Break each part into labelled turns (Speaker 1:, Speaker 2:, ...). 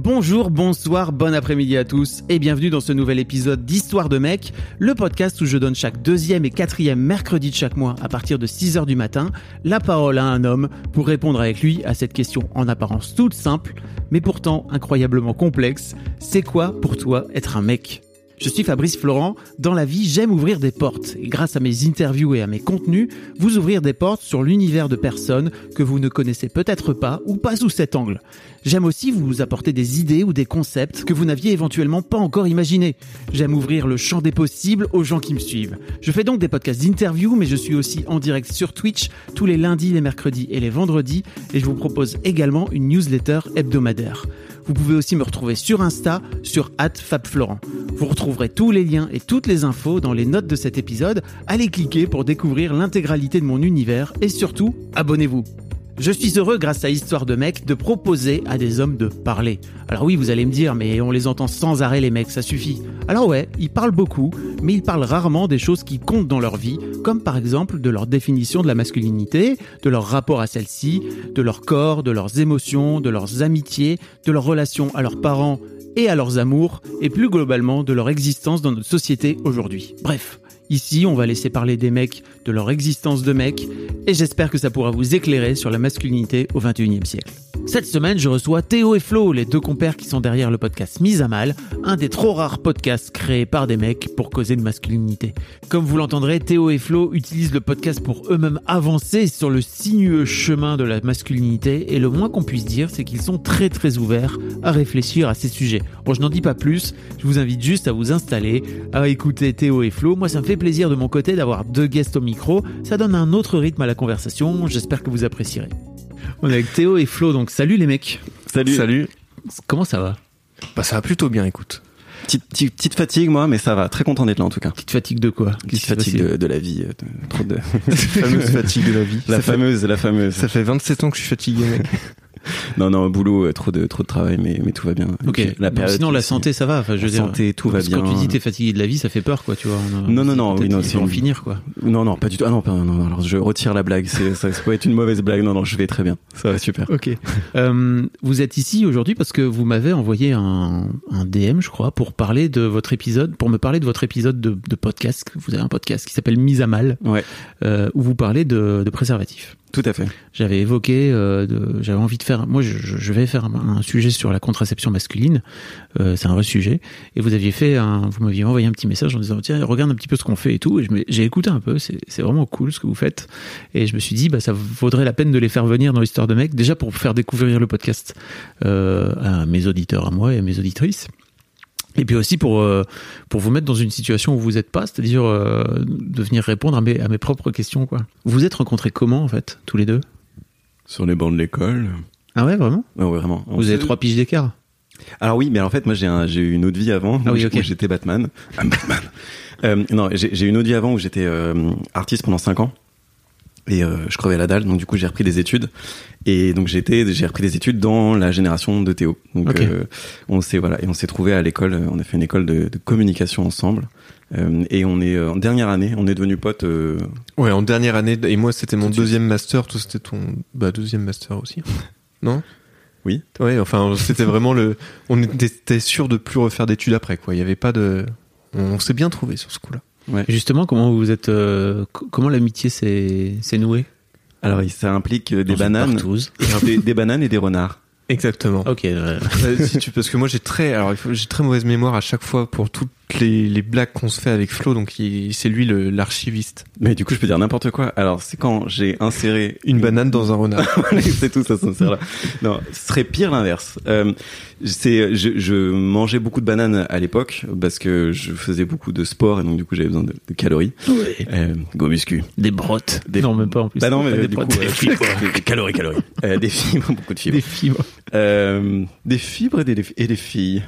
Speaker 1: Bonjour, bonsoir, bon après-midi à tous et bienvenue dans ce nouvel épisode d'Histoire de mec, le podcast où je donne chaque deuxième et quatrième mercredi de chaque mois à partir de 6h du matin la parole à un homme pour répondre avec lui à cette question en apparence toute simple mais pourtant incroyablement complexe. C'est quoi pour toi être un mec? Je suis Fabrice Florent. Dans la vie, j'aime ouvrir des portes. Et grâce à mes interviews et à mes contenus, vous ouvrir des portes sur l'univers de personnes que vous ne connaissez peut-être pas ou pas sous cet angle. J'aime aussi vous apporter des idées ou des concepts que vous n'aviez éventuellement pas encore imaginés. J'aime ouvrir le champ des possibles aux gens qui me suivent. Je fais donc des podcasts d'interviews, mais je suis aussi en direct sur Twitch tous les lundis, les mercredis et les vendredis. Et je vous propose également une newsletter hebdomadaire. Vous pouvez aussi me retrouver sur Insta, sur @fabflorent. Vous retrouverez tous les liens et toutes les infos dans les notes de cet épisode. Allez cliquer pour découvrir l'intégralité de mon univers et surtout, abonnez-vous. Je suis heureux, grâce à Histoire de Mec, de proposer à des hommes de parler. Alors oui, vous allez me dire, mais on les entend sans arrêt les mecs, ça suffit. Alors ouais, ils parlent beaucoup, mais ils parlent rarement des choses qui comptent dans leur vie, comme par exemple de leur définition de la masculinité, de leur rapport à celle-ci, de leur corps, de leurs émotions, de leurs amitiés, de leur relation à leurs parents et à leurs amours, et plus globalement de leur existence dans notre société aujourd'hui. Bref, Ici, on va laisser parler des mecs, de leur existence de mecs, et j'espère que ça pourra vous éclairer sur la masculinité au 21e siècle. Cette semaine, je reçois Théo et Flo, les deux compères qui sont derrière le podcast Mise à Mal, un des trop rares podcasts créés par des mecs pour causer de masculinité. Comme vous l'entendrez, Théo et Flo utilisent le podcast pour eux-mêmes avancer sur le sinueux chemin de la masculinité, et le moins qu'on puisse dire, c'est qu'ils sont très très ouverts à réfléchir à ces sujets. Bon, je n'en dis pas plus, je vous invite juste à vous installer, à écouter Théo et Flo. Moi, ça me fait plaisir de mon côté d'avoir deux guests au micro, ça donne un autre rythme à la conversation, j'espère que vous apprécierez. On est avec Théo et Flo, donc salut les mecs.
Speaker 2: Salut.
Speaker 3: Salut.
Speaker 1: Comment ça va?
Speaker 3: Bah ça va plutôt bien, écoute.
Speaker 2: Petite, petite, petite fatigue, moi, mais ça va. Très content d'être là, en tout cas.
Speaker 1: Petite fatigue de quoi?
Speaker 2: Petite fatigue de, de la vie. euh, de- trop de...
Speaker 3: La fameuse fatigue de la vie.
Speaker 2: la
Speaker 3: ça, fait,
Speaker 2: fameuse, la fameuse.
Speaker 3: ça fait 27 ans que je suis fatigué, mec.
Speaker 2: Non, non, boulot, euh, trop de, trop de travail, mais, mais tout va bien.
Speaker 1: Ok.
Speaker 2: La période
Speaker 1: sinon la santé ça va. Enfin, je veux
Speaker 2: La
Speaker 1: dire.
Speaker 2: santé, tout va
Speaker 1: parce que
Speaker 2: bien.
Speaker 1: Quand tu dis t'es fatigué de la vie, ça fait peur quoi, tu vois. on a-
Speaker 2: Non, non, non, oui, non, c'est
Speaker 1: en finir quoi.
Speaker 2: Non, non, pas du tout. Ah non, non, non, alors je retire la blague. C'est, ça, ça peut être une mauvaise blague. Non, non, je vais très bien. Ça va super.
Speaker 1: Ok. Euh, vous êtes ici aujourd'hui parce que vous m'avez envoyé un, un DM, je crois, pour parler de votre épisode, pour me parler de votre épisode de, de podcast. Vous avez un podcast qui s'appelle Mise à mal,
Speaker 2: Ouais,
Speaker 1: euh, où vous parlez de, de préservatifs.
Speaker 2: Tout à fait.
Speaker 1: J'avais évoqué, euh, j'avais envie de faire, moi je, vais faire un, sujet sur la contraception masculine, euh, c'est un vrai sujet, et vous aviez fait vous m'aviez envoyé un petit message en disant tiens regarde un petit peu ce qu'on fait et tout, et j'ai écouté un peu, c'est c'est vraiment cool ce que vous faites, et je me suis dit bah ça vaudrait la peine de les faire venir dans l'histoire de mec, déjà pour faire découvrir le podcast euh, à mes auditeurs à moi et à mes auditrices. Et puis aussi pour euh, pour vous mettre dans une situation où vous n'êtes pas, c'est-à-dire euh, de venir répondre à mes, à mes propres questions quoi. Vous vous êtes rencontrés comment en fait tous les deux?
Speaker 2: Sur les bancs de l'école.
Speaker 1: Ah ouais, vraiment?
Speaker 2: Ouais, ouais, vraiment. On
Speaker 1: Vous avez trois piges d'écart
Speaker 2: Alors oui, mais en fait, moi, j'ai un, j'ai eu une autre vie avant
Speaker 1: Ah
Speaker 2: où
Speaker 1: oui,
Speaker 2: j-
Speaker 1: ok.
Speaker 2: où j'étais Batman. Ah, Batman. Euh, non, j'ai eu une autre vie avant où j'étais artiste pendant 5 ans. Et euh, je crevais la dalle, donc du coup j'ai repris des études. Et donc j'étais, j'ai repris des études dans la génération de Théo. Donc euh, on s'est voilà, et on s'est trouvé à l'école. euh, On a fait une école de, de communication ensemble. Euh, et on est en dernière année, on est devenus potes.
Speaker 3: Ouais, en dernière année, et moi c'était mon deuxième master, toi c'était ton bah, deuxième master aussi. Non?
Speaker 2: Oui.
Speaker 3: Ouais, enfin c'était vraiment le. On était sûr de plus refaire d'études après, quoi. Il y avait pas de. On s'est bien trouvé sur ce coup-là.
Speaker 1: Justement, comment vous êtes, euh, co- comment l'amitié s'est s'est nouée?
Speaker 2: Alors ça implique euh, des bananes, des, des bananes et des renards.
Speaker 3: Exactement.
Speaker 1: Ok. euh,
Speaker 3: Euh, si tu, parce que moi j'ai très, alors j'ai très mauvaise mémoire à chaque fois pour tout, toutes les, les blagues qu'on se fait avec Flo, donc il- c'est lui le- l'archiviste.
Speaker 2: Mais du coup, je peux dire n'importe quoi. Alors, c'est quand j'ai inséré
Speaker 3: Une banane dans un renard.
Speaker 2: C'est tout, ça s'en sert là. Non, ce serait pire l'inverse. Euh, c'est, je, je mangeais beaucoup de bananes à l'époque parce que je faisais beaucoup de sport et donc du coup j'avais besoin de, de calories. Euh, go muscu.
Speaker 1: Des brottes.
Speaker 2: Des-
Speaker 1: Non, même pas en plus.
Speaker 2: Bah non, mais
Speaker 1: des
Speaker 2: du coup,
Speaker 1: brottes,
Speaker 2: euh,
Speaker 1: des fibres.
Speaker 2: des- des calories, calories. Euh, des fibres, beaucoup de fibres.
Speaker 1: Des fibres.
Speaker 2: Euh, des fibres et des, et des filles.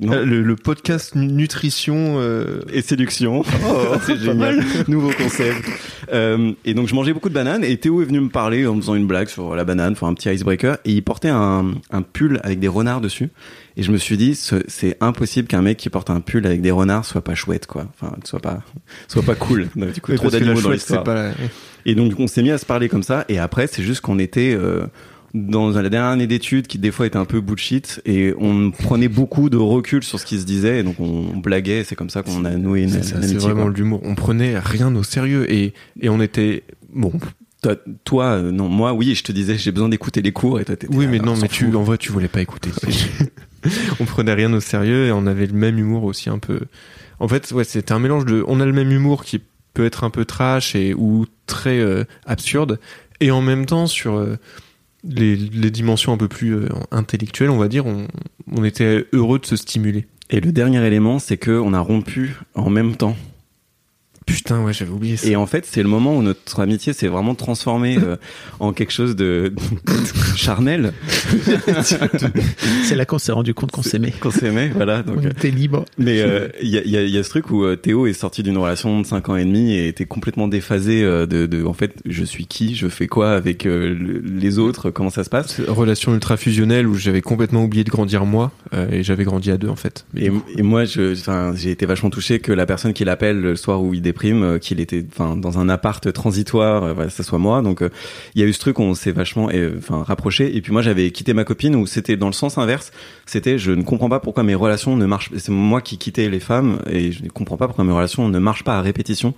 Speaker 2: Non.
Speaker 3: Euh, le, le podcast nu- nutrition. euh,
Speaker 2: et séduction. Oh, c'est génial. Nouveau concept. Euh, et donc je mangeais beaucoup de bananes et Théo est venu me parler en me faisant une blague sur la banane, enfin un petit icebreaker et il portait un, un pull avec des renards dessus et je me suis dit ce- c'est impossible qu'un mec qui porte un pull avec des renards soit pas chouette quoi. Enfin soit pas soit pas cool. Donc, du coup
Speaker 3: oui,
Speaker 2: trop d'animaux dans l'histoire.
Speaker 3: pas
Speaker 2: Et donc on s'est mis à se parler comme ça et après c'est juste qu'on était euh, dans la dernière année d'études qui des fois était un peu bullshit et on prenait beaucoup de recul sur ce qui se disait et donc on blaguait c'est comme ça qu'on a noué une,
Speaker 3: C'est vraiment l'humour. On prenait rien au sérieux et, et on était bon.
Speaker 2: Toi, toi, euh, non, moi, oui, je te disais, j'ai besoin d'écouter les cours et toi, t'étais
Speaker 3: Oui, mais
Speaker 2: on
Speaker 3: non, mais tu, en vrai, tu voulais pas écouter. on prenait rien au sérieux et on avait le même humour aussi un peu. En fait, ouais, c'était un mélange de. On a le même humour qui peut être un peu trash et ou très euh, absurde et en même temps sur euh, les, dimensions un peu plus euh, intellectuelles, on va dire, on, on était heureux de se stimuler.
Speaker 2: Et le dernier élément, c'est que on a rompu en même temps.
Speaker 3: Putain, ouais, j'avais oublié ça.
Speaker 2: Et en fait, c'est le moment où notre amitié s'est vraiment transformée euh, en quelque chose de charnel,
Speaker 1: C'est là qu'on s'est rendu compte qu'on s'aimait.
Speaker 2: qu'on s'aimait, voilà. Donc,
Speaker 1: On
Speaker 2: euh,
Speaker 1: était libre.
Speaker 2: mais euh, il y, a, y a- y a ce truc où euh, Théo est sorti d'une relation de 5 ans et demi et était complètement déphasé euh, de, de, en fait, je suis qui, je fais quoi avec euh, le- les autres, comment ça se passe?
Speaker 3: Relation ultra fusionnelle où j'avais complètement oublié de grandir moi euh, et j'avais grandi à deux en fait.
Speaker 2: Et, et moi, je, enfin, j'ai été vachement touché que la personne qui l'appelle le soir où il euh, qu'il était, enfin, dans un appart transitoire, euh, voilà, ça soit moi. Donc, euh, il y a eu ce truc on s'est vachement, enfin, rapproché. Et puis moi, j'avais quitté ma copine où c'était dans le sens inverse. C'était, je ne comprends pas pourquoi mes relations ne marchent. C'est moi qui quittais les femmes et je ne comprends pas pourquoi mes relations ne marchent pas à répétition.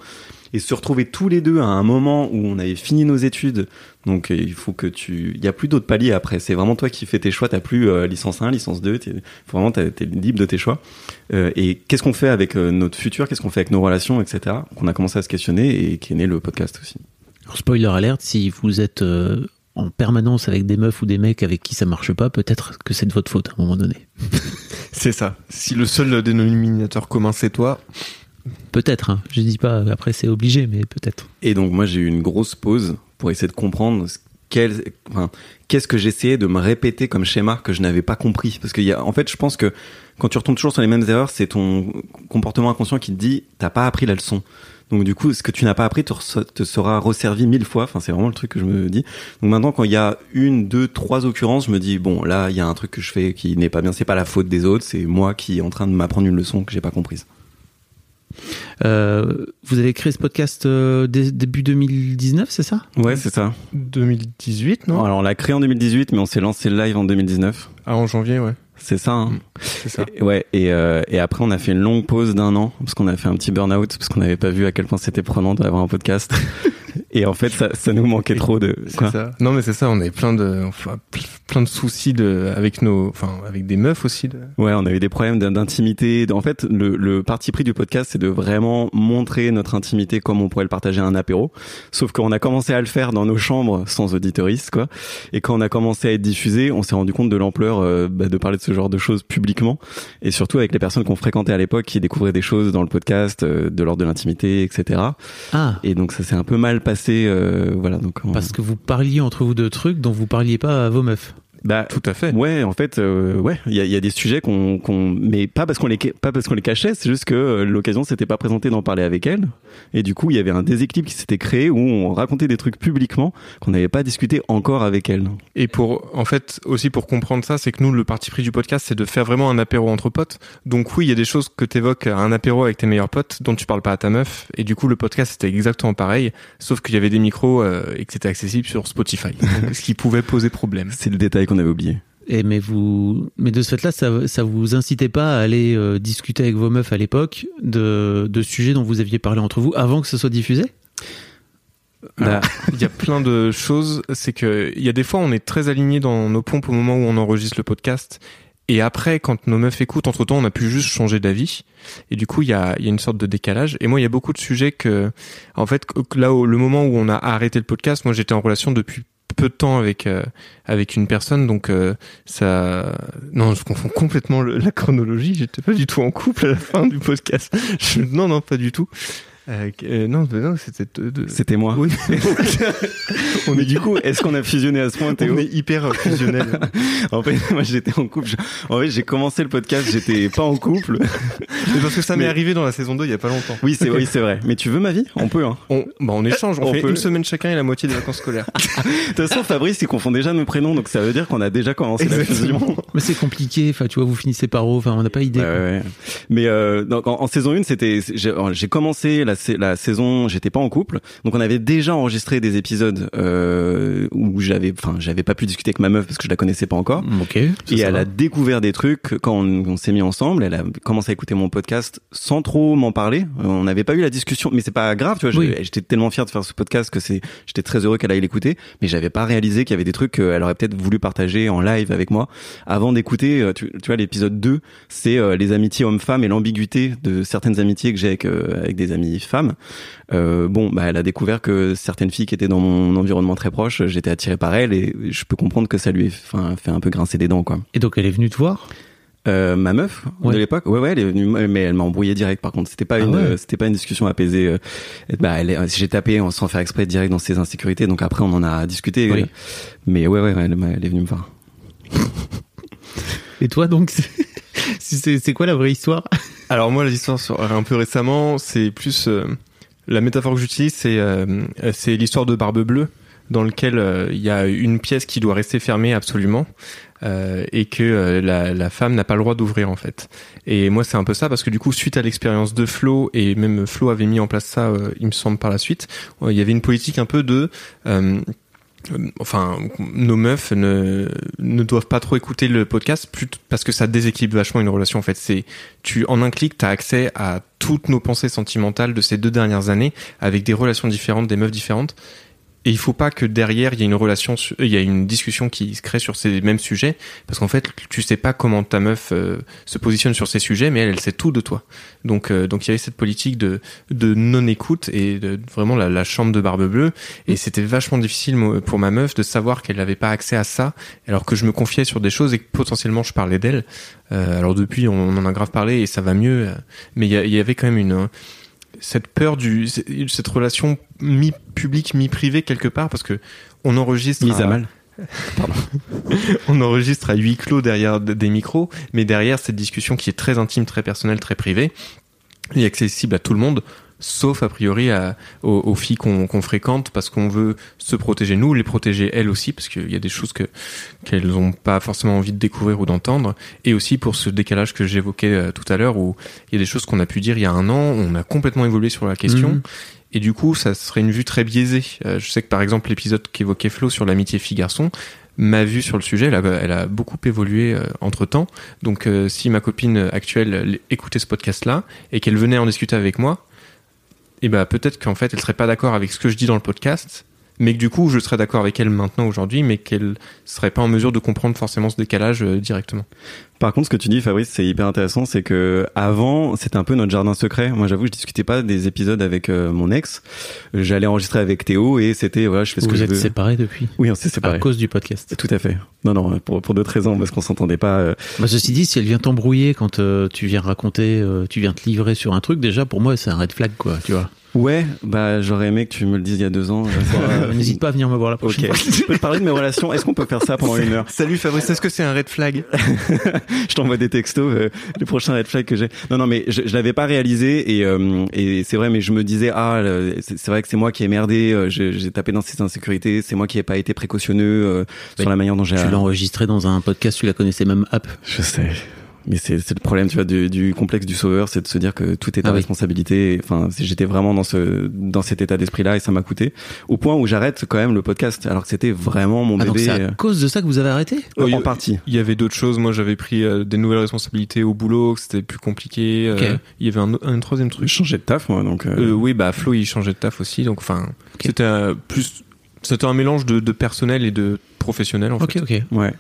Speaker 2: Et se retrouver tous les deux à un moment où on avait fini nos études. Donc, euh, il faut que tu, il y a plus d'autres paliers après. C'est vraiment toi qui fais tes choix. T'as plus euh, licence 1, licence 2. T'es, faut vraiment, t'es t'es libre de tes choix. Euh, et qu'est-ce qu'on fait avec euh, notre futur, qu'est-ce qu'on fait avec nos relations, etc. Qu'on a commencé à se questionner et qui est né le podcast aussi.
Speaker 1: Alors, spoiler alerte, si vous êtes euh, en permanence avec des meufs ou des mecs avec qui ça marche pas, peut-être que c'est de votre faute à un moment donné.
Speaker 3: C'est ça. Si le seul dénominateur commun c'est toi,
Speaker 1: Peut-être, hein. je dis pas, après c'est obligé, mais peut-être.
Speaker 2: Et donc moi j'ai eu une grosse pause pour essayer de comprendre qu'est-ce que j'essayais de me répéter comme schéma que je n'avais pas compris. Parce a, en fait, je pense que quand tu retombes toujours sur les mêmes erreurs, c'est ton comportement inconscient qui te dit t'as pas appris la leçon. Donc du coup, ce que tu n'as pas appris te, te sera resservi mille fois. Enfin, c'est vraiment le truc que je me dis. Donc maintenant, quand il y a une, deux, trois occurrences, je me dis bon, là, il y a un truc que je fais qui n'est pas bien. C'est pas la faute des autres, c'est moi qui est en train de m'apprendre une leçon que j'ai pas comprise.
Speaker 1: Euh, vous avez créé ce podcast euh, dé- début 2019, c'est ça?
Speaker 2: Ouais, c'est ça.
Speaker 3: 2018, non?
Speaker 2: Alors on l'a créé en 2018, mais on s'est lancé live en 2019.
Speaker 3: Ah, en janvier, ouais.
Speaker 2: C'est ça. Hein.
Speaker 3: C'est ça.
Speaker 2: Et- ouais. Et, euh, et après, on a fait une longue pause d'un an parce qu'on a fait un petit burn-out parce qu'on n'avait pas vu à quel point c'était prenant d'avoir un podcast. et en fait, ça, ça nous manquait trop de.
Speaker 3: C'est
Speaker 2: Quoi
Speaker 3: ça. Non, mais c'est ça. On avait plein de, enfin, pl- plein de soucis de, avec nos, enfin, avec des meufs aussi. De...
Speaker 2: Ouais, on a eu des problèmes d'in- d'intimité. En fait, le, le parti pris du podcast, c'est de vraiment montrer notre intimité comme on pourrait le partager à un apéro. Sauf qu'on a commencé à le faire dans nos chambres sans auditoristes, quoi. Et quand on a commencé à être diffusé, on s'est rendu compte de l'ampleur euh, bah, de parler de ce genre de choses publiquement. Et surtout avec les personnes qu'on fréquentait à l'époque qui découvraient des choses dans le podcast, euh, de l'ordre de l'intimité, etc.
Speaker 1: Ah,
Speaker 2: Et donc ça s'est un peu mal euh, on-
Speaker 1: parce que vous parliez entre vous de trucs dont vous parliez pas à vos meufs.
Speaker 2: Bah,
Speaker 3: Tout à fait.
Speaker 2: Ouais, en fait, euh, ouais, il y a, il y a des sujets qu'on, qu'on, mais pas parce qu'on les, pas parce qu'on les cachait, c'est juste que euh, l'occasion s'était pas présentée d'en parler avec elle, et du coup, il y avait un déséquilibre qui s'était créé où on racontait des trucs publiquement qu'on n'avait pas discuté encore avec elle.
Speaker 3: Et pour, en fait, aussi pour comprendre ça, c'est que nous, le parti pris du podcast, c'est de faire vraiment un apéro entre potes. Donc oui, il y a des choses que t'évoques à un apéro avec tes meilleurs potes dont tu parles pas à ta meuf. Et du coup, le podcast c'était exactement pareil, sauf qu'il y avait des micros euh, et que c'était accessible sur Spotify. Donc, ce qui pouvait poser problème.
Speaker 2: C'est le détail qu'on avait oublié.
Speaker 1: Et mais vous, mais de ce fait-là, ça, ça vous incitait pas à aller euh, discuter avec vos meufs à l'époque de, de sujets dont vous aviez parlé entre vous avant que ce soit diffusé?
Speaker 2: Bah,
Speaker 3: Il y a plein de choses. C'est que il y a des fois, on est très aligné dans nos pompes au moment où on enregistre le podcast. Et après, quand nos meufs écoutent, entre temps, on a pu juste changer d'avis. Et du coup, il y a, il y a une sorte de décalage. Et moi, il y a beaucoup de sujets que, en fait, là, au, le moment où on a arrêté le podcast, moi, j'étais en relation depuis peu de temps avec euh, avec une personne donc euh, ça non je confonds complètement la chronologie j'étais pas du tout en couple à la fin du podcast. Non non pas du tout euh, euh, non non c'était de, de-
Speaker 2: C'était moi.
Speaker 3: oui
Speaker 2: On est du coup, est-ce qu'on a fusionné à ce point, Théo
Speaker 3: on est hyper fusionnel
Speaker 2: En fait, moi j'étais en couple. En fait, j'ai commencé le podcast, j'étais pas en couple.
Speaker 3: mais parce que ça m'est
Speaker 2: Mais-
Speaker 3: arrivé dans la saison 2 il y a pas longtemps
Speaker 2: Oui, c'est oui, c'est vrai. Mais tu veux ma vie? On peut. Hein.
Speaker 3: on bah on échange on,
Speaker 2: On
Speaker 3: fait
Speaker 2: peut.
Speaker 3: une semaine chacun et la moitié des vacances scolaires
Speaker 2: De toute façon, Fabrice, il confond déjà nos prénoms, donc ça veut dire qu'on a déjà commencé la fusion.
Speaker 1: Mais c'est compliqué. Enfin, tu vois, vous finissez par O. Enfin, on n'a pas idée.
Speaker 2: Ouais, ouais. Mais euh, donc en, en saison 1, c'était j'ai commencé la, la saison, j'étais pas en couple, donc on avait déjà enregistré des épisodes euh, où j'avais, enfin, j'avais pas pu discuter avec ma meuf parce que je la connaissais pas encore.
Speaker 1: Ok. ça,
Speaker 2: Et elle
Speaker 1: va.
Speaker 2: a découvert des trucs quand on, on s'est mis ensemble. Elle a commencé à écouter mon podcast sans trop m'en parler. Euh, On n'avait pas eu la discussion, mais c'est pas grave, tu vois.
Speaker 1: Oui.
Speaker 2: J'étais tellement fier de faire ce podcast que c'est, j'étais très heureux qu'elle aille l'écouter. Mais j'avais pas réalisé qu'il y avait des trucs qu'elle aurait peut-être voulu partager en live avec moi avant d'écouter. euh, Tu, tu vois, l'épisode 2, c'est euh, les amitiés hommes-femmes et l'ambiguïté de certaines amitiés que j'ai avec, euh, avec des amis femmes. Euh, bon, bah, elle a découvert que certaines filles qui étaient dans mon environnement très proche, j'étais attiré par elles et je peux comprendre que ça lui ait fait un peu grincer des dents, quoi.
Speaker 1: Et donc, elle est venue te voir?
Speaker 2: Euh, ma meuf
Speaker 1: Ouais.
Speaker 2: de l'époque, ouais ouais, elle est venue, mais elle m'a embrouillé direct. Par contre, c'était pas
Speaker 1: Ah
Speaker 2: une,
Speaker 1: ouais.
Speaker 2: euh, c'était pas une discussion apaisée. euh, bah, j'ai tapé en- sans faire exprès direct dans ses insécurités. Donc après, on en a discuté.
Speaker 1: Oui.
Speaker 2: euh, mais ouais ouais, elle, est venue me voir.
Speaker 1: Et toi, donc, c'est quoi la vraie histoire?
Speaker 3: Alors moi, l'histoire sur un peu récemment, c'est plus euh, la métaphore que j'utilise, c'est euh, c'est l'histoire de Barbe Bleue, dans lequel euh, il y a une pièce qui doit rester fermée absolument. euh, et que euh, la, la femme n'a pas le droit d'ouvrir en fait. Et moi c'est un peu ça parce que du coup suite à l'expérience de Flo et même Flo avait mis en place ça, euh, il me semble par la suite, euh, il y avait une politique un peu de euh, euh, enfin nos meufs ne ne doivent pas trop écouter le podcast parce que ça déséquilibre vachement une relation en fait. C'est tu en un clic t'as accès à toutes nos pensées sentimentales de ces deux dernières années avec des relations différentes des meufs différentes et il faut pas que derrière il y ait une relation il y a une discussion qui se crée sur ces mêmes sujets parce qu'en fait tu sais pas comment ta meuf euh, se positionne sur ces sujets mais elle elle sait tout de toi. Donc euh, donc il y avait cette politique de de non écoute et de vraiment la, la chambre de barbe bleue. Et c'était vachement difficile pour ma meuf de savoir qu'elle n'avait pas accès à ça alors que je me confiais sur des choses et que potentiellement je parlais d'elle. Euh, alors depuis on en a grave parlé et ça va mieux euh, mais il y, y avait quand même une euh, cette peur du cette relation mi public mi privée quelque part parce que on enregistre
Speaker 2: Mise à mal.
Speaker 3: on enregistre à huis clos derrière des micros, mais derrière cette discussion qui est très intime, très personnelle, très privée, et accessible à tout le monde, sauf a priori à, aux, aux filles qu'on fréquente, parce qu'on veut se protéger nous, les protéger elles aussi, parce qu'il y a des choses que qu'elles n'ont pas forcément envie de découvrir ou d'entendre, et aussi pour ce décalage que j'évoquais euh, tout à l'heure, où il y a des choses qu'on a pu dire il y a un an, on a complètement évolué sur la question.
Speaker 1: Mhm.
Speaker 3: Et du coup, ça serait une vue très biaisée. Euh, je sais que par exemple, l'épisode qu'évoquait Flo sur l'amitié fille-garçon, ma vue sur le sujet, elle a, elle a beaucoup évolué entre temps. Donc, euh, si ma copine actuelle euh, écoutait ce podcast-là et qu'elle venait en discuter avec moi, et ben peut-être qu'en fait, elle serait pas d'accord avec ce que je dis dans le podcast, mais que du coup, je serais d'accord avec elle maintenant aujourd'hui, mais qu'elle serait pas en mesure de comprendre forcément ce décalage euh, directement.
Speaker 2: Par contre, ce que tu dis, Fabrice, c'est hyper intéressant, c'est que avant, c'était un peu notre jardin secret. Moi, j'avoue, je discutais pas des épisodes avec euh, mon ex. J'allais enregistrer avec Théo et c'était voilà, je fais ce
Speaker 1: Vous
Speaker 2: que je
Speaker 1: êtes
Speaker 2: veux.
Speaker 1: séparés depuis
Speaker 2: Oui, on s'est
Speaker 1: à
Speaker 2: séparés.
Speaker 1: cause du podcast.
Speaker 2: Tout à fait. Non, non, pour, pour d'autres raisons, parce qu'on s'entendait pas. euh,
Speaker 1: Bah, ceci dit, si elle vient t'embrouiller quand euh, tu viens raconter, euh, tu viens te livrer sur un truc, déjà pour moi c'est un red flag quoi, tu vois.
Speaker 2: Ouais, bah j'aurais aimé que tu me le dises il y a deux ans.
Speaker 1: Euh, N'hésite pas à venir me voir la
Speaker 2: Ok.
Speaker 1: prochaine fois.
Speaker 2: Je peux te parler de mes relations. Est-ce qu'on peut faire ça pendant une heure?
Speaker 3: Salut Fabrice, est-ce que c'est un red flag?
Speaker 2: Je t'envoie des textos, euh, les prochains red flags que j'ai. Non, non, mais je, je l'avais pas réalisé et, euh, et c'est vrai, mais je me disais ah, le- c'est vrai que c'est moi qui ai merdé. euh, J'ai tapé dans ces insécurités. C'est moi qui ai pas été précautionneux euh, sur la manière dont j'ai.
Speaker 1: Tu l'as enregistré dans un podcast, tu la connaissais même app.
Speaker 2: Je sais. Mais c'est c'est le problème, tu vois, du, du complexe du sauveur, c'est de se dire que tout est ta
Speaker 1: Ah oui.
Speaker 2: responsabilité. Enfin, j'étais vraiment dans ce dans cet état d'esprit-là et ça m'a coûté au point où j'arrête quand même le podcast, alors que c'était vraiment mon
Speaker 1: Ah, donc
Speaker 2: bébé.
Speaker 1: c'est à cause de ça que vous avez arrêté?
Speaker 2: Euh,
Speaker 3: Oui,
Speaker 2: en
Speaker 3: euh,
Speaker 2: partie.
Speaker 3: Il y avait d'autres choses. Moi, j'avais pris euh, des nouvelles responsabilités au boulot, que c'était plus compliqué. Euh. Il y avait un, un troisième
Speaker 2: Je
Speaker 3: truc.
Speaker 2: changeais de taf, moi, donc. euh,
Speaker 3: Euh, oui, bah Flo, il changeait de taf aussi. Donc, enfin, c'était euh, plus, c'était un mélange de, de personnel et de professionnel en
Speaker 1: Ok,
Speaker 3: fait.
Speaker 1: ok.
Speaker 2: Ouais,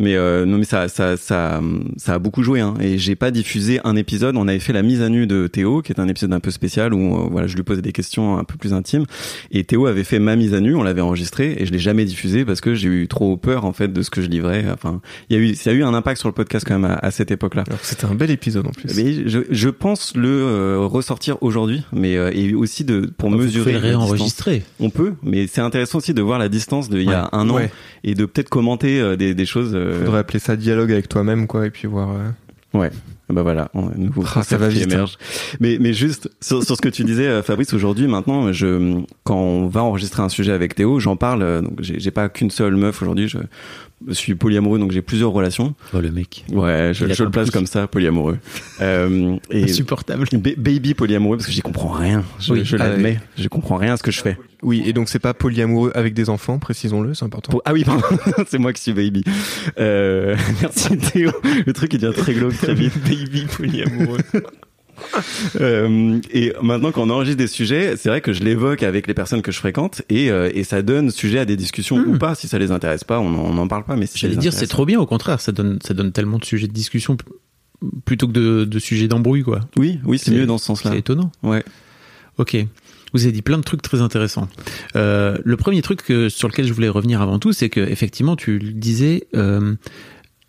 Speaker 2: mais euh, non, mais ça, ça, ça, ça a beaucoup joué. Hein. Et j'ai pas diffusé un épisode. On avait fait la mise à nu de Théo, qui est un épisode un peu spécial où euh, voilà, je lui posais des questions un peu plus intimes. Et Théo avait fait ma mise à nu. On l'avait enregistré et je l'ai jamais diffusé parce que j'ai eu trop peur en fait de ce que je livrais. Enfin, il y a eu, ça a eu un impact sur le podcast quand même à, à cette époque-là.
Speaker 3: Alors que c'était un bel épisode en plus.
Speaker 2: Mais je, je pense le euh, ressortir aujourd'hui, mais euh, et aussi de pour
Speaker 1: Vous
Speaker 2: mesurer
Speaker 1: pouvez le réenregistrer.
Speaker 2: On peut, mais c'est intéressant aussi de voir la distance de il y a un an
Speaker 3: Ouais.
Speaker 2: et de peut-être commenter euh, des, des choses. euh,
Speaker 3: Faudrait appeler ça dialogue avec toi-même quoi et puis voir. euh,
Speaker 2: Ouais. Bah voilà, on, un nouveau
Speaker 3: Ah, ça va
Speaker 2: qui
Speaker 3: vite,
Speaker 2: émerge. Mais mais juste sur, sur ce que tu disais, Fabrice, aujourd'hui, maintenant, je quand on va enregistrer un sujet avec Théo, j'en parle. Donc j'ai pas qu'une seule meuf aujourd'hui. Je suis polyamoureux, donc j'ai plusieurs relations.
Speaker 1: Oh, le mec.
Speaker 2: Ouais, je, je le place comme ça, polyamoureux. Euh, et
Speaker 1: Insupportable.
Speaker 2: ba- baby polyamoureux parce que j'y comprends rien. Je,
Speaker 3: Oui.
Speaker 2: je
Speaker 3: Ah,
Speaker 2: l'admets, je comprends rien à ce que je fais.
Speaker 3: Oui, et donc c'est pas polyamoureux avec des enfants, précisons-le, c'est important.
Speaker 2: Pour- Ah oui, pardon, c'est moi qui suis baby. Euh, merci Théo. Le truc il devient très glauque très vite.
Speaker 3: baby polyamoureux.
Speaker 2: Euh, et maintenant, quand on enregistre des sujets, c'est vrai que je l'évoque avec les personnes que je fréquente et, euh, et ça donne sujet à des discussions
Speaker 1: Hmm.
Speaker 2: ou pas. Si ça les intéresse pas, on n'en parle pas. Mais si
Speaker 1: J'allais dire, c'est trop bien, au contraire, ça donne, ça donne tellement de sujets de discussion plutôt que de, de sujets d'embrouille, quoi.
Speaker 2: Oui, oui, c'est mieux dans ce sens-là.
Speaker 1: C'est étonnant.
Speaker 2: Ouais.
Speaker 1: Ok. Vous avez dit plein de trucs très intéressants. Euh, le premier truc que- sur lequel je voulais revenir avant tout, c'est que effectivement, tu le disais, euh,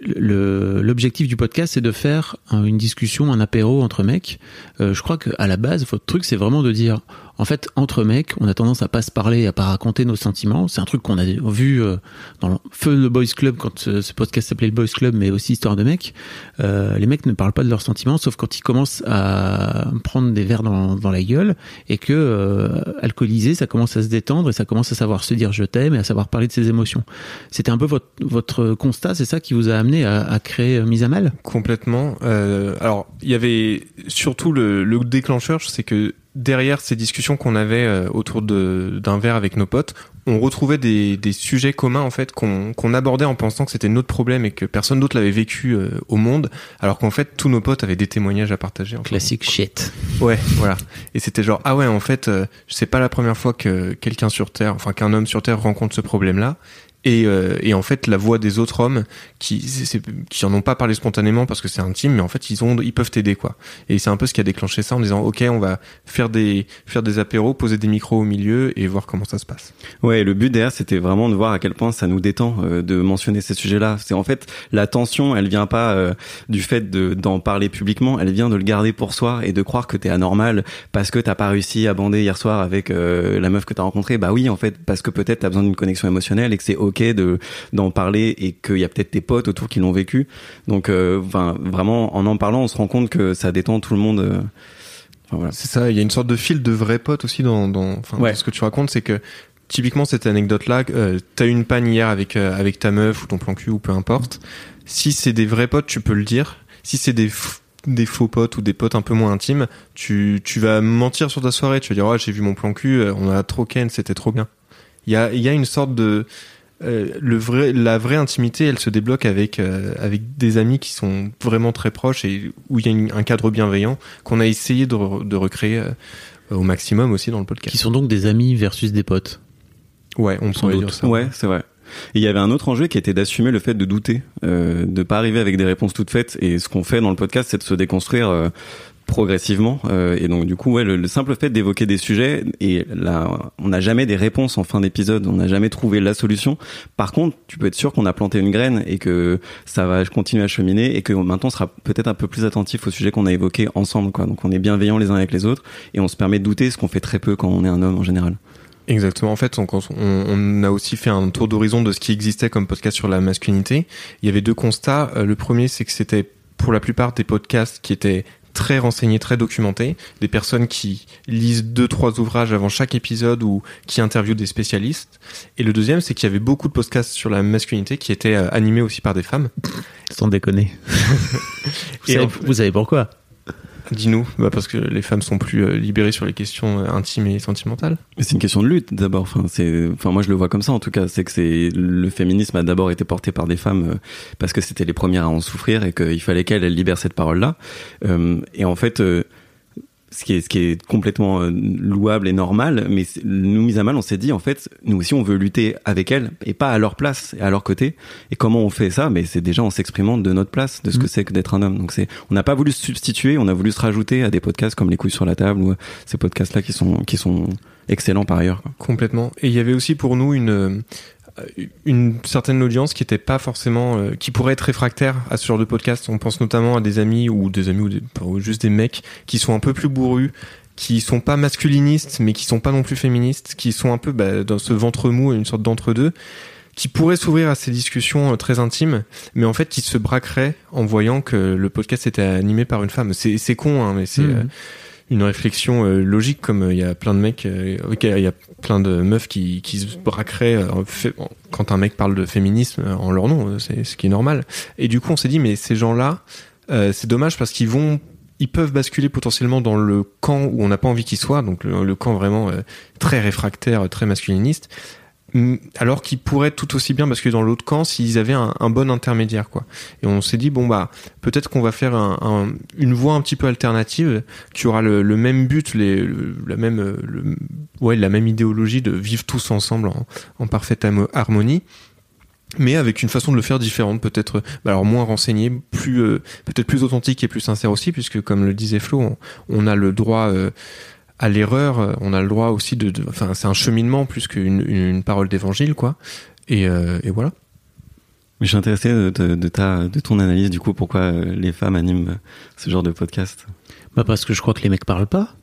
Speaker 1: l'objectif du podcast, c'est de faire un- une discussion, un apéro entre mecs. Euh, je crois qu'à la base, votre truc, c'est vraiment de dire, en fait, entre mecs, on a tendance à pas se parler, à pas raconter nos sentiments. C'est un truc qu'on a vu euh, dans le Feu le Boys Club quand ce, ce podcast s'appelait le Boys Club, mais aussi Histoire de mecs. Euh, les mecs ne parlent pas de leurs sentiments, sauf quand ils commencent à prendre des verres dans, dans la gueule et que euh, alcoolisé, ça commence à se détendre et ça commence à savoir se dire je t'aime et à savoir parler de ses émotions. C'était un peu votre, votre constat, c'est ça qui vous a amené à, à créer euh, Mise à Mal?
Speaker 3: Complètement. Euh, alors, il y avait surtout le, le déclencheur, c'est que derrière ces discussions qu'on avait euh, autour d'un verre avec nos potes, on retrouvait des, des sujets communs en fait qu'on abordait en pensant que c'était notre problème et que personne d'autre l'avait vécu euh, au monde, alors qu'en fait tous nos potes avaient des témoignages à partager. Enfin,
Speaker 1: Classique shit.
Speaker 3: Ouais, voilà. Et c'était genre ah ouais, en fait, euh, c'est pas la première fois que quelqu'un sur Terre, enfin qu'un homme sur Terre rencontre ce problème-là. Et, euh, et en fait, la voix des autres hommes qui c'est- qui en ont pas parlé spontanément parce que c'est intime, mais en fait ils ont ils peuvent t'aider quoi. Et c'est un peu ce qui a déclenché ça en disant ok, on va faire des faire des apéros, poser des micros au milieu et voir comment ça se passe.
Speaker 2: Ouais, le but derrière, c'était vraiment de voir à quel point ça nous détend euh, de mentionner ces sujets-là. C'est en fait la tension, elle vient pas euh, du fait de d'en parler publiquement, elle vient de le garder pour soi et de croire que t'es anormal parce que t'as pas réussi à bander hier soir avec euh, la meuf que t'as rencontrée. Bah oui, en fait, parce que peut-être t'as besoin d'une connexion émotionnelle et que c'est ok de d'en parler et qu'il y a peut-être tes potes autour qui l'ont vécu. Donc, euh, enfin, vraiment, en en parlant, on se rend compte que ça détend tout le monde. euh. Enfin, voilà.
Speaker 3: C'est ça, il y a une sorte de fil de vrais potes aussi dans, dans, enfin,
Speaker 2: Ouais.
Speaker 3: dans ce que tu racontes, c'est que typiquement cette anecdote-là, euh, t'as eu une panne hier avec, euh, avec ta meuf ou ton plan cul ou peu importe. Si c'est des vrais potes, tu peux le dire. Si c'est des, faux potes ou des potes un peu moins intimes, tu, tu vas mentir sur ta soirée. Tu vas dire, oh, j'ai vu mon plan cul, on a trop ken, c'était trop bien. Il y a, il y a une sorte de, euh, le vrai, la vraie intimité, elle se débloque avec, euh, avec des amis qui sont vraiment très proches et où il y a une- un cadre bienveillant qu'on a essayé de, re- de recréer euh, au maximum aussi dans le podcast.
Speaker 1: Qui sont donc des amis versus des potes.
Speaker 3: Ouais, on
Speaker 1: doute.
Speaker 3: dire ça.
Speaker 2: Ouais, c'est vrai. Et il y avait un autre enjeu qui était d'assumer le fait de douter, euh, de pas arriver avec des réponses toutes faites. Et ce qu'on fait dans le podcast, c'est de se déconstruire euh, progressivement. Euh, et donc du coup, ouais, le, le simple fait d'évoquer des sujets et là, on n'a jamais des réponses en fin d'épisode. On n'a jamais trouvé la solution. Par contre, tu peux être sûr qu'on a planté une graine et que ça va continuer à cheminer et que maintenant on sera peut-être un peu plus attentif au sujet qu'on a évoqué ensemble. Quoi. Donc on est bienveillants les uns avec les autres et on se permet de douter, ce qu'on fait très peu quand on est un homme en général.
Speaker 3: Exactement. En fait, on, on a aussi fait un tour d'horizon de ce qui existait comme podcast sur la masculinité. Il y avait deux constats. Euh, Le premier, c'est que c'était pour la plupart des podcasts qui étaient très renseignés, très documentés, des personnes qui lisent deux, trois ouvrages avant chaque épisode ou qui interviewent des spécialistes. Et le deuxième, c'est qu'il y avait beaucoup de podcasts sur la masculinité qui étaient euh, animés aussi par des femmes.
Speaker 1: Sans déconner. vous,
Speaker 3: Et
Speaker 1: savez,
Speaker 3: en-
Speaker 1: vous savez pourquoi?
Speaker 3: Dis-nous, bah parce que les femmes sont plus euh, libérées sur les questions euh, intimes et sentimentales.
Speaker 2: C'est une question de lutte d'abord. Enfin, c'est, enfin, moi je le vois comme ça en tout cas. C'est que c'est le féminisme a d'abord été porté par des femmes euh, parce que c'était les premières à en souffrir et qu'il fallait qu'elles elles libèrent cette parole-là. Et en fait, ce qui est ce qui est complètement euh, louable et normal mais nous mis à mal on s'est dit en fait nous aussi on veut lutter avec elles et pas à leur place et à leur côté et comment on fait ça? Mais c'est déjà en s'exprimant de notre place de ce que c'est que d'être un homme donc c'est on n'a pas voulu se substituer on a voulu se rajouter à des podcasts comme les couilles sur la table ou euh, ces podcasts là qui sont qui sont excellents par ailleurs quoi.
Speaker 3: Complètement. Et il y avait aussi pour nous une une certaine audience qui était pas forcément euh, qui pourrait être réfractaire à ce genre de podcast. On pense notamment à des amis ou des amis ou, des- ou juste des mecs qui sont un peu plus bourrus, qui sont pas masculinistes mais qui sont pas non plus féministes, qui sont un peu bah, dans ce ventre mou, une sorte d'entre-deux qui pourraient s'ouvrir à ces discussions euh, très intimes, mais en fait qui se braqueraient en voyant que le podcast était animé par une femme. C'est c'est con, hein, mais c'est euh, une réflexion euh, logique comme euh, il y a plein de mecs euh, il y a plein de meufs qui, qui se braqueraient quand un mec parle de féminisme en leur nom c'est ce qui est normal. Et du coup on s'est dit mais ces gens là c'est dommage parce qu'ils vont ils peuvent basculer potentiellement dans le camp où on n'a pas envie qu'ils soient donc le, camp vraiment très réfractaire très masculiniste alors qu'ils pourraient tout aussi bien basculer dans l'autre camp s'ils avaient un, bon intermédiaire quoi. Et on s'est dit bon bah peut-être qu'on va faire un, un- une voie un petit peu alternative qui aura le, même but, la même, ouais, la même idéologie de vivre tous ensemble en, parfaite harmonie, mais avec une façon de le faire différente, peut-être, bah alors moins renseignée, plus, euh, peut-être plus authentique et plus sincère aussi, puisque comme le disait Flo, on, on a le droit euh, à l'erreur, euh, on a le droit aussi de, de- enfin, c'est un cheminement plus qu'une une, une parole d'évangile, quoi. Et, euh, et voilà.
Speaker 2: mais je suis intéressé de, de, de ta de ton analyse du coup pourquoi euh, les femmes animent ce genre de podcast?
Speaker 1: Bah parce que je crois que les mecs parlent pas.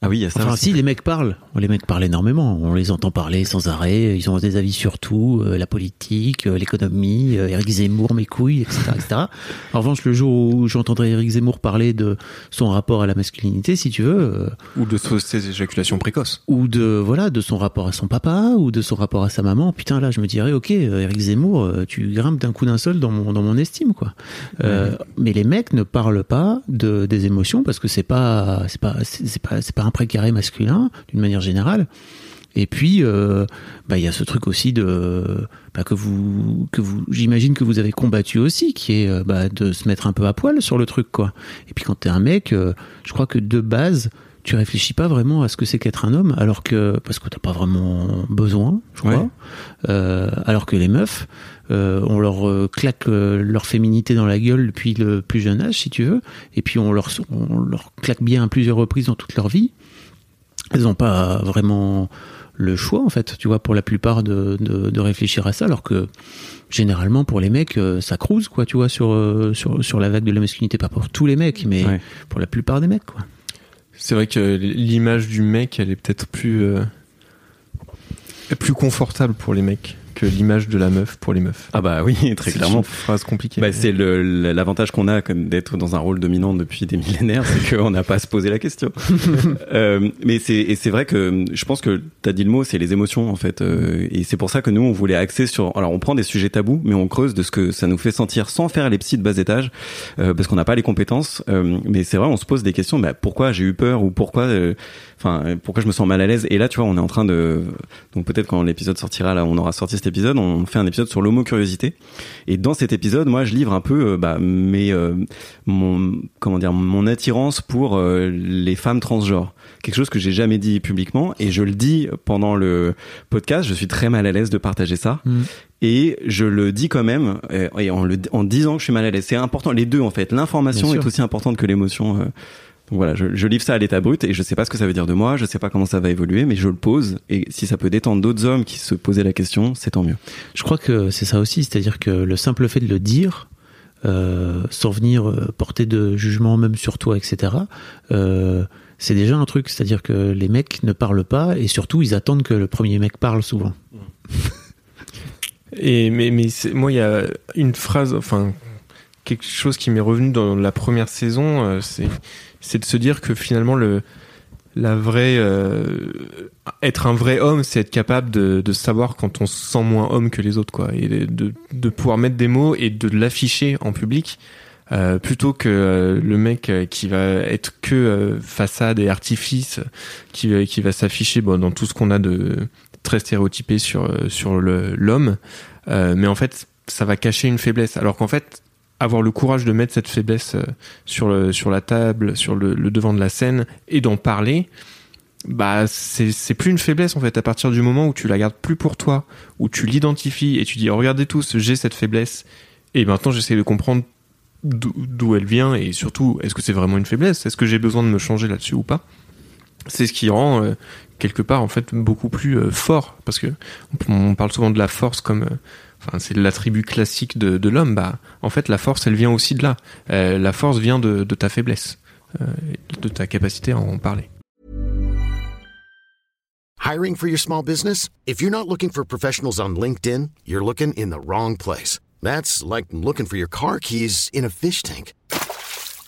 Speaker 2: Ah oui il y a ça
Speaker 1: Enfin,
Speaker 2: aussi.
Speaker 1: si les mecs parlent, les mecs parlent énormément. On les entend parler sans arrêt. Ils ont des avis sur tout, euh, la politique, euh, l'économie, euh, Eric Zemmour, mes couilles, etc., etc. En revanche, le jour où j'entendrai Eric Zemmour parler de son rapport à la masculinité, si tu veux, euh,
Speaker 3: Ou de ces éjaculations précoces.
Speaker 1: ou de voilà, de son rapport à son papa, ou de son rapport à sa maman, putain là, je me dirais, ok, euh, Eric Zemmour, euh, tu grimpes d'un coup d'un seul dans mon dans mon estime, quoi. Euh, Mais les mecs ne parlent pas de des émotions parce que c'est pas c'est pas c'est pas c'est pas précaré masculin d'une manière générale. Et puis, euh, bah, il y a ce truc aussi de bah, que vous que vous j'imagine que vous avez combattu aussi, qui est euh, bah, de se mettre un peu à poil sur le truc, quoi. Et puis quand t'es un mec, euh, je crois que de base, tu réfléchis pas vraiment à ce que c'est qu'être un homme, alors que parce que t'as pas vraiment besoin, je crois.
Speaker 2: Ouais.
Speaker 1: Euh, alors que les meufs, euh, on leur euh, claque leur féminité dans la gueule depuis le plus jeune âge, si tu veux, et puis on leur on leur claque bien à plusieurs reprises dans toute leur vie. Elles n'ont pas vraiment le choix en fait, tu vois, pour la plupart de, de, de réfléchir à ça, alors que généralement pour les mecs, ça cruise quoi, tu vois, sur sur sur la vague de la masculinité, pas pour tous les mecs, mais
Speaker 2: Ouais.
Speaker 1: pour la plupart des mecs quoi.
Speaker 3: C'est vrai que l'image du mec, elle est peut-être plus euh, plus confortable pour les mecs que l'image de la meuf pour les meufs.
Speaker 2: ah bah oui très clairement
Speaker 3: une phrase compliquée.
Speaker 2: Bah, c'est l'avantage qu'on a comme d'être dans un rôle dominant depuis des millénaires, c'est qu'on n'a pas à se poser la question. Euh, mais c'est et c'est vrai que je pense que t'as dit le mot, c'est les émotions en fait, euh, et c'est pour ça que nous on voulait axer sur. Alors on prend des sujets tabous, mais on creuse de ce que ça nous fait sentir sans faire les psys de bas étage, euh, parce qu'on n'a pas les compétences. Euh, mais c'est vrai, on se pose des questions. Bah, pourquoi j'ai eu peur ou pourquoi, euh, enfin euh, pourquoi je me sens mal à l'aise? Et là, tu vois, on est en train de. Donc peut-être quand l'épisode sortira, là, on aura sorti cet épisode, on fait un épisode sur l'homo-curiosité. Et dans cet épisode, moi, je livre un peu euh, bah, mes, euh, mon, comment dire, mon attirance pour euh, les femmes transgenres. Quelque chose que j'ai jamais dit publiquement et je le dis pendant le podcast. Je suis très mal à l'aise de partager ça
Speaker 1: Mm.
Speaker 2: et je le dis quand même euh, et en, le, en disant que je suis mal à l'aise. C'est important, les deux en fait. L'information est aussi importante que l'émotion. Donc voilà, je, je livre ça à l'état brut et je sais pas ce que ça veut dire de moi, je sais pas comment ça va évoluer, mais je le pose et si ça peut détendre d'autres hommes qui se posaient la question, c'est tant mieux.
Speaker 1: Je crois que c'est ça aussi, c'est-à-dire que le simple fait de le dire, euh, sans venir euh, porter de jugement même sur toi, etc., euh, c'est déjà un truc, c'est-à-dire que les mecs ne parlent pas et surtout ils attendent que le premier mec parle souvent.
Speaker 3: Et mais mais c'est- moi il y a une phrase, enfin quelque chose qui m'est revenu dans la première saison, euh, c'est c'est de se dire que finalement le la vraie euh, être un vrai homme, c'est être capable de, de savoir quand on se sent moins homme que les autres, quoi, et de, de, pouvoir mettre des mots et de l'afficher en public. euh, plutôt que euh, le mec qui va être que façade et artifice, qui, qui va s'afficher bon, dans tout ce qu'on a de très stéréotypé sur, sur l'homme, mais en fait, ça va cacher une faiblesse. Alors qu'en fait, avoir le courage de mettre cette faiblesse euh, sur le sur la table, sur le, devant de la scène et d'en parler, bah c'est plus une faiblesse en fait à partir du moment où tu la gardes plus pour toi, où tu l'identifies et tu dis regardez tous, j'ai cette faiblesse et maintenant j'essaie de comprendre d'où elle vient et surtout est-ce que c'est vraiment une faiblesse, est-ce que j'ai besoin de me changer là-dessus ou pas? C'est ce qui rend euh, quelque part en fait beaucoup plus euh, fort parce que on, parle souvent de la force comme euh, c'est l'attribut classique de, de l'homme bah en fait la force elle vient aussi de là Euh, la force vient de, de ta faiblesse euh, de ta capacité à en parler
Speaker 4: Hiring for your small business? If you're not looking for professionals on LinkedIn, you're looking in the wrong place. That's like looking for your car keys in a fish tank.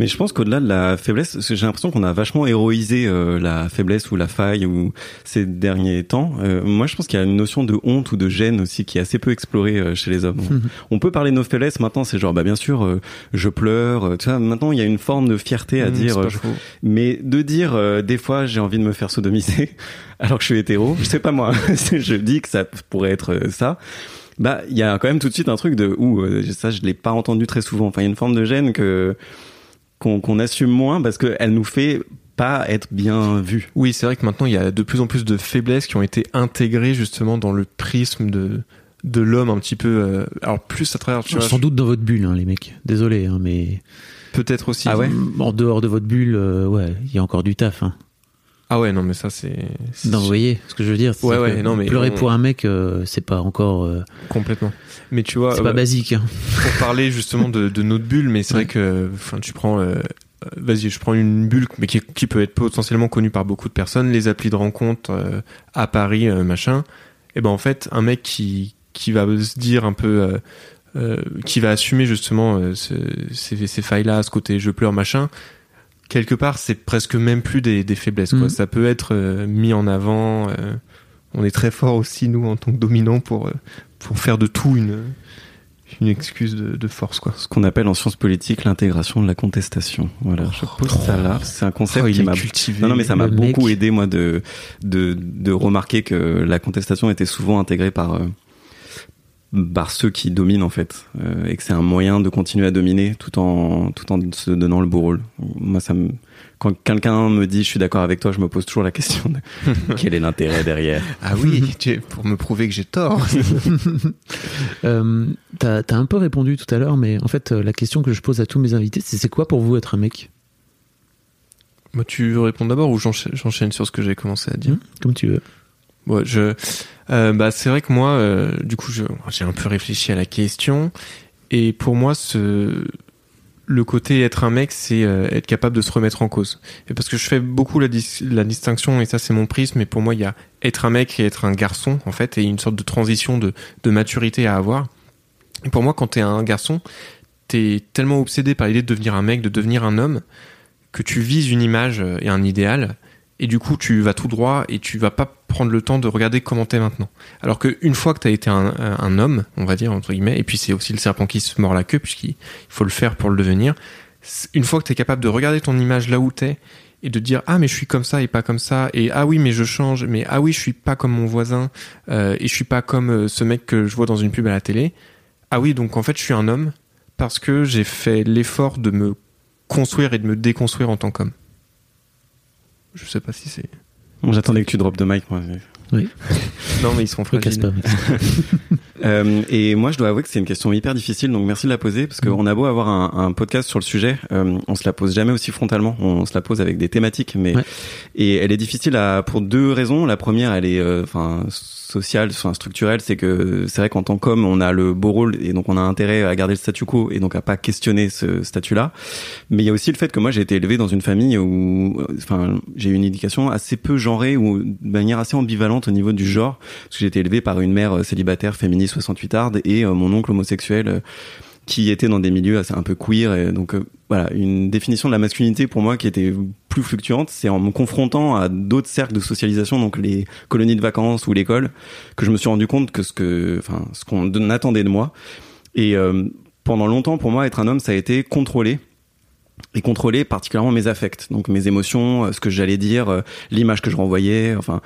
Speaker 2: Mais je pense qu'au-delà de la faiblesse, parce que j'ai l'impression qu'on a vachement héroïsé euh, la faiblesse ou la faille ou ces derniers temps. Euh, moi, je pense qu'il y a une notion de honte ou de gêne aussi qui est assez peu explorée euh, chez les hommes. On peut parler de nos faiblesses maintenant, c'est genre bah bien sûr, euh, je pleure. euh, Tu vois, maintenant il y a une forme de fierté à
Speaker 3: Mmh,
Speaker 2: dire. mais de dire euh, des fois j'ai envie de me faire sodomiser alors que je suis hétéro, je sais pas moi, je dis que ça pourrait être ça. Bah il y a quand même tout de suite un truc de où ça je l'ai pas entendu très souvent. Enfin il y a une forme de gêne que qu'on assume moins parce que elle nous fait pas être bien vue.
Speaker 3: Oui, c'est vrai que maintenant il y a de plus en plus de faiblesses qui ont été intégrées justement dans le prisme de de l'homme un petit peu. euh, alors plus à travers, tu vois,
Speaker 1: Sans doute dans votre bulle, hein, les mecs. Désolé, hein, mais
Speaker 3: peut-être aussi.
Speaker 2: Ah ouais?
Speaker 1: En dehors de votre bulle, euh, ouais, il y a encore du taf. Hein.
Speaker 3: Ah ouais, non mais ça c'est.
Speaker 1: voyez ce que je veux dire. c'est
Speaker 3: Ouais,
Speaker 1: que
Speaker 3: ouais, non, mais
Speaker 1: pleurer
Speaker 3: on-
Speaker 1: pour un mec, euh, c'est pas encore, euh,
Speaker 3: complètement. Mais tu vois,
Speaker 1: c'est pas
Speaker 3: euh,
Speaker 1: basique. Hein.
Speaker 3: pour parler justement de, de notre bulle, mais c'est
Speaker 1: Ouais.
Speaker 3: vrai que, enfin, tu prends, vas-y, je prends une bulle, mais qui, qui peut être potentiellement connue par beaucoup de personnes, les applis de rencontre à Paris, machin. Et ben en fait, un mec qui qui va se dire un peu, qui va assumer justement ce- ces, ces failles-là, ce côté je pleure, machin. Quelque part, c'est presque même plus des, des faiblesses. Quoi.
Speaker 1: Mhm.
Speaker 3: Ça peut être euh, mis en avant. euh, on est très fort aussi nous en tant que dominants pour euh, pour faire de tout une une excuse de, de force quoi.
Speaker 2: Ce qu'on appelle en sciences politiques l'intégration de la contestation. Voilà, je pose ça là. C'est un concept
Speaker 3: Oh,
Speaker 2: qui m'a
Speaker 3: cultivé.
Speaker 2: Non, non, mais ça m'a beaucoup aidé, moi, de, de, de remarquer que la contestation était souvent intégrée par, euh, par ceux qui dominent, en fait. Euh, et que c'est un moyen de continuer à dominer tout en, tout en se donnant le beau rôle. Moi, ça me, quand quelqu'un me dit je suis d'accord avec toi, je me pose toujours la question de quel est l'intérêt derrière.
Speaker 3: Ah oui, tu- pour me prouver que j'ai tort.
Speaker 1: Euh, T'as as un peu répondu tout à l'heure, mais en fait, euh, la question que je pose à tous mes invités, c'est c'est quoi pour vous être un mec?
Speaker 3: Moi, tu veux répondre d'abord ou j'enchaîne j'enchaîne sur ce que j'ai commencé à dire?
Speaker 1: Hmm Comme tu veux.
Speaker 3: Ouais, je, euh, bah, c'est vrai que moi, euh, du coup, j'ai un peu réfléchi à la question. Et pour moi, le côté être un mec, c'est euh, être capable de se remettre en cause. Et parce que je fais beaucoup la, dis- la distinction, et ça c'est mon prisme, mais pour moi, il y a être un mec et être un garçon, en fait, et une sorte de transition de, de maturité à avoir. Et pour moi, quand t'es un garçon, t'es tellement obsédé par l'idée de devenir un mec, de devenir un homme, que tu vises une image et un idéal, et du coup tu vas tout droit et tu vas pas prendre le temps de regarder comment t'es maintenant. Alors que une fois que t'as été un, homme, on va dire entre guillemets, et puis c'est aussi le serpent qui se mord la queue puisqu'il faut le faire pour le devenir. Une fois que t'es capable de regarder ton image là où t'es et de dire ah mais je suis comme ça et pas comme ça et ah oui mais je change mais ah oui je suis pas comme mon voisin euh, et je suis pas comme euh, ce mec que je vois dans une pub à la télé. Ah oui donc en fait je suis un homme parce que j'ai fait l'effort de me construire et de me déconstruire en tant qu'homme. Je sais pas si c'est
Speaker 2: J'attendais que tu droppes de mic, moi.
Speaker 1: Oui.
Speaker 3: non, mais ils sont fragiles.
Speaker 2: Euh, et moi, je dois avouer que c'est une question hyper difficile, donc merci de la poser, parce qu'on a beau avoir un, un podcast sur le sujet, euh, on se la pose jamais aussi frontalement, on se la pose avec des thématiques, mais
Speaker 1: Ouais.
Speaker 2: et elle est difficile à, pour deux raisons. La première, elle est euh, enfin sociale, enfin structurelle, c'est que c'est vrai qu'en tant qu'homme, on a le beau rôle et donc on a intérêt à garder le statu quo et donc à pas questionner ce statut-là. Mais il y a aussi le fait que moi j'ai été élevé dans une famille où, enfin, j'ai eu une éducation assez peu genrée ou de manière assez ambivalente au niveau du genre, parce que j'ai été élevé par une mère euh, célibataire féministe 68 arde et euh, mon oncle homosexuel. euh, qui était dans des milieux assez un peu queer et donc voilà une définition de la masculinité pour moi qui était plus fluctuante c'est en me confrontant à d'autres cercles de socialisation donc les colonies de vacances ou l'école que je me suis rendu compte que ce que enfin ce qu'on attendait de moi et pendant longtemps pour moi être un homme ça a été contrôler et contrôler particulièrement mes affects donc mes émotions ce que j'allais dire l'image que je renvoyais enfin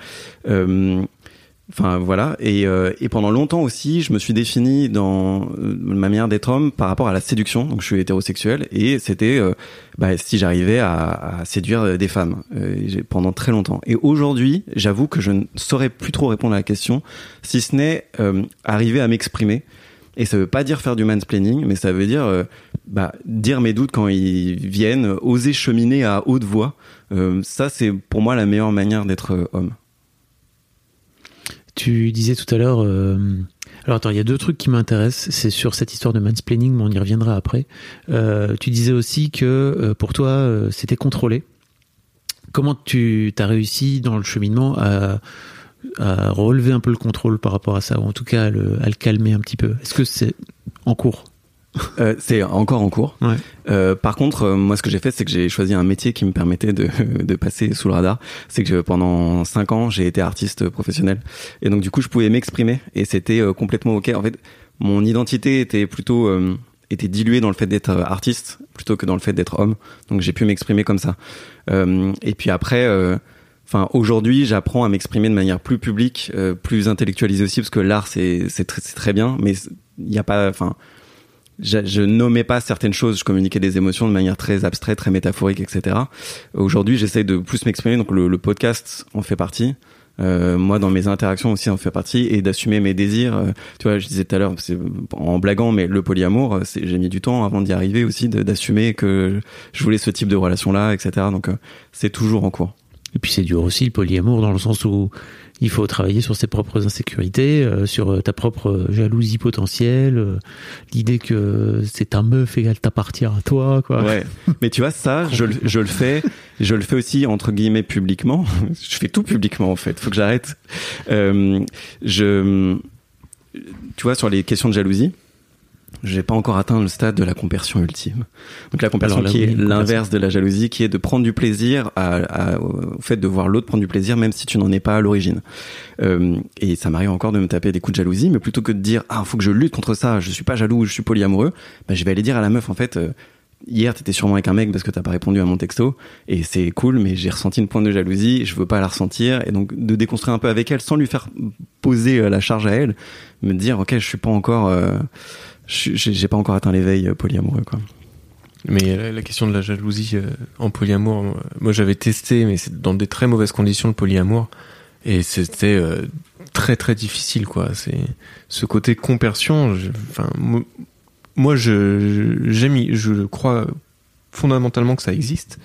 Speaker 2: Enfin voilà, et, euh, et pendant longtemps aussi, je me suis défini dans euh, ma manière d'être homme par rapport à la séduction. Donc je suis hétérosexuel et c'était euh, bah, si j'arrivais à, à séduire des femmes euh, pendant très longtemps. Et aujourd'hui, j'avoue que je ne saurais plus trop répondre à la question, si ce n'est euh, arriver à m'exprimer. Et ça veut pas dire faire du mansplaining, mais ça veut dire euh, bah, dire mes doutes quand ils viennent, oser cheminer à haute voix. Euh, ça, c'est pour moi la meilleure manière d'être euh, homme.
Speaker 1: Tu disais tout à l'heure. euh, Alors attends, il y a deux trucs qui m'intéressent. C'est sur cette histoire de mansplaining, mais on y reviendra après. Euh, tu disais aussi que euh, pour toi, c'était contrôlé. Comment tu as réussi dans le cheminement à, relever un peu le contrôle par rapport à ça, ou en tout cas à le calmer un petit peu? Est-ce que c'est en cours?
Speaker 2: Euh, c'est encore en cours.
Speaker 1: Ouais.
Speaker 2: Euh, par contre, euh, moi, ce que j'ai fait, c'est que j'ai choisi un métier qui me permettait de, de passer sous le radar. C'est que je- pendant cinq ans, j'ai été artiste professionnel, et donc du coup, je pouvais m'exprimer, et c'était euh, complètement ok. En fait, mon identité était plutôt euh, était diluée dans le fait d'être euh, artiste plutôt que dans le fait d'être homme. Donc, j'ai pu m'exprimer comme ça. Euh, et puis après. euh, Enfin, aujourd'hui, j'apprends à m'exprimer de manière plus publique, euh, plus intellectualisée aussi, parce que l'art, c'est c'est très, c'est très bien, mais il n'y a pas, enfin, je, je nommais pas certaines choses, je communiquais des émotions de manière très abstraite, très métaphorique, etc. Aujourd'hui, j'essaye de plus m'exprimer, donc le, le podcast en fait partie. Euh, moi, dans mes interactions aussi, en fait partie, et d'assumer mes désirs. Euh, tu vois, je disais tout à l'heure, en blaguant, mais le polyamour, euh, j'ai mis du temps avant d'y arriver aussi, d'assumer que je voulais ce type de relation-là, etc. Donc, euh, c'est toujours en cours.
Speaker 1: Et puis c'est dur aussi le polyamour dans le sens où il faut travailler sur ses propres insécurités, euh, sur euh, ta propre euh, jalousie potentielle, l'idée que c'est ta meuf et qu'elle t'appartient à toi.
Speaker 2: Ouais. Mais tu vois, ça, je, le- fais, je le fais aussi entre guillemets publiquement. Je fais tout publiquement en fait. Faut que j'arrête. Je, tu vois, sur les questions de jalousie, j'ai pas encore atteint le stade de la compersion ultime. Donc la compersion
Speaker 1: Alors là,
Speaker 2: qui est l'inverse de la jalousie, qui est de prendre du plaisir à, à- au fait de voir l'autre prendre du plaisir, même si tu n'en es pas à l'origine. Euh, et ça m'arrive encore de me taper des coups de jalousie, mais plutôt que de dire ah faut que je lutte contre ça, je suis pas jaloux, je suis polyamoureux, bah, je vais aller dire à la meuf en fait. euh, Hier, t'étais sûrement avec un mec parce que t'as pas répondu à mon texto et c'est cool, mais j'ai ressenti une pointe de jalousie, je veux pas la ressentir et donc de déconstruire un peu avec elle sans lui faire poser euh, la charge à elle, me dire ok, je suis pas encore, euh, j'ai pas encore atteint l'éveil euh, polyamoureux quoi.
Speaker 3: Mais la, la question de la jalousie euh, en polyamour, moi, moi, j'avais testé, mais c'est dans des très mauvaises conditions le polyamour, et c'était euh, très très difficile quoi. C'est ce côté compersion. Enfin, mo- moi je j'aime, je crois fondamentalement que ça existe,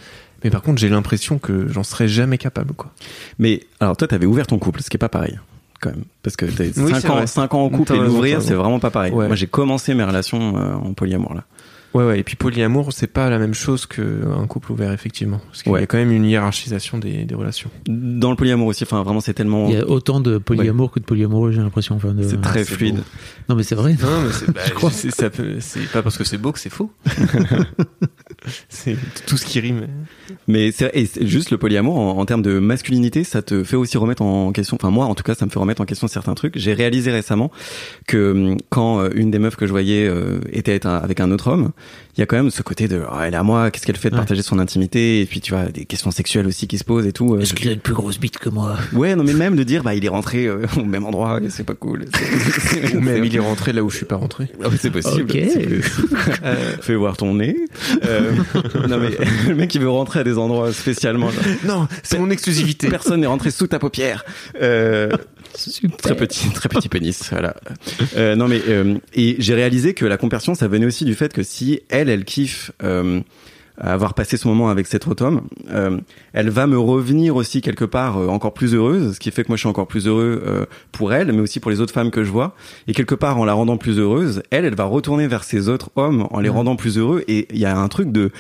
Speaker 3: mais par contre j'ai l'impression que j'en serais jamais capable quoi.
Speaker 2: Mais alors toi, t'avais ouvert ton couple, ce qui est pas pareil quand même, parce que t'as
Speaker 3: Oui,
Speaker 2: 5
Speaker 3: c'est
Speaker 2: ans,
Speaker 3: vrai.
Speaker 2: cinq ans en couple et l'ouvrir, c'est vraiment pas pareil.
Speaker 3: Ouais.
Speaker 2: Moi, j'ai commencé mes relations euh, en polyamour là.
Speaker 3: Ouais ouais. Et puis polyamour c'est pas la même chose qu'un couple ouvert effectivement, parce qu'il
Speaker 2: Ouais.
Speaker 3: y a quand même une hiérarchisation des, des relations.
Speaker 2: Dans le polyamour aussi, enfin vraiment, c'est tellement,
Speaker 1: Il y a autant de polyamour que de polyamoureux, j'ai l'impression. Enfin, de...
Speaker 2: c'est très fluide.
Speaker 3: beau.
Speaker 1: Non, mais c'est vrai.
Speaker 3: Non, mais c'est bah,
Speaker 1: Je crois.
Speaker 3: c'est- ça peut- c'est pas parce que c'est beau que c'est faux. c'est tout ce qui rime.
Speaker 2: Mais c'est et c'est juste le polyamour en, en termes de masculinité, ça te fait aussi remettre en question. Enfin moi, en tout cas, ça me fait remettre en question certains trucs. J'ai réalisé récemment que hum, quand euh, une des meufs que je voyais euh, était avec un autre homme, il y a quand même ce côté de oh, elle est à moi, qu'est-ce qu'elle fait de
Speaker 1: Ouais.
Speaker 2: partager son intimité? Et puis tu vois des questions sexuelles aussi qui se posent et tout. euh,
Speaker 1: Est-ce qu'il a une plus grosse bite que moi?
Speaker 2: Ouais, non mais même de dire bah il est rentré euh, au même endroit, et c'est pas cool.
Speaker 3: Ou même il est rentré là où je suis pas rentré.
Speaker 2: Ah c'est possible. Euh, Fais voir ton nez. Euh, non mais le mec il veut rentrer à des endroits spécialement. genre,
Speaker 3: Non, c'est mon exclusivité.
Speaker 2: Personne n'est rentré sous ta paupière. Très petit, très petit pénis. Voilà. Euh, non mais euh, et j'ai réalisé que la compersion, ça venait aussi du fait que si elle, elle kiffe. Euh, avoir passé ce moment avec cet autre homme, elle va me revenir aussi quelque part encore plus heureuse, ce qui fait que moi je suis encore plus heureux pour elle, mais aussi pour les autres femmes que je vois. Et quelque part en la rendant plus heureuse, elle, elle va retourner vers ces autres hommes en les rendant plus heureux. Et il y a un truc de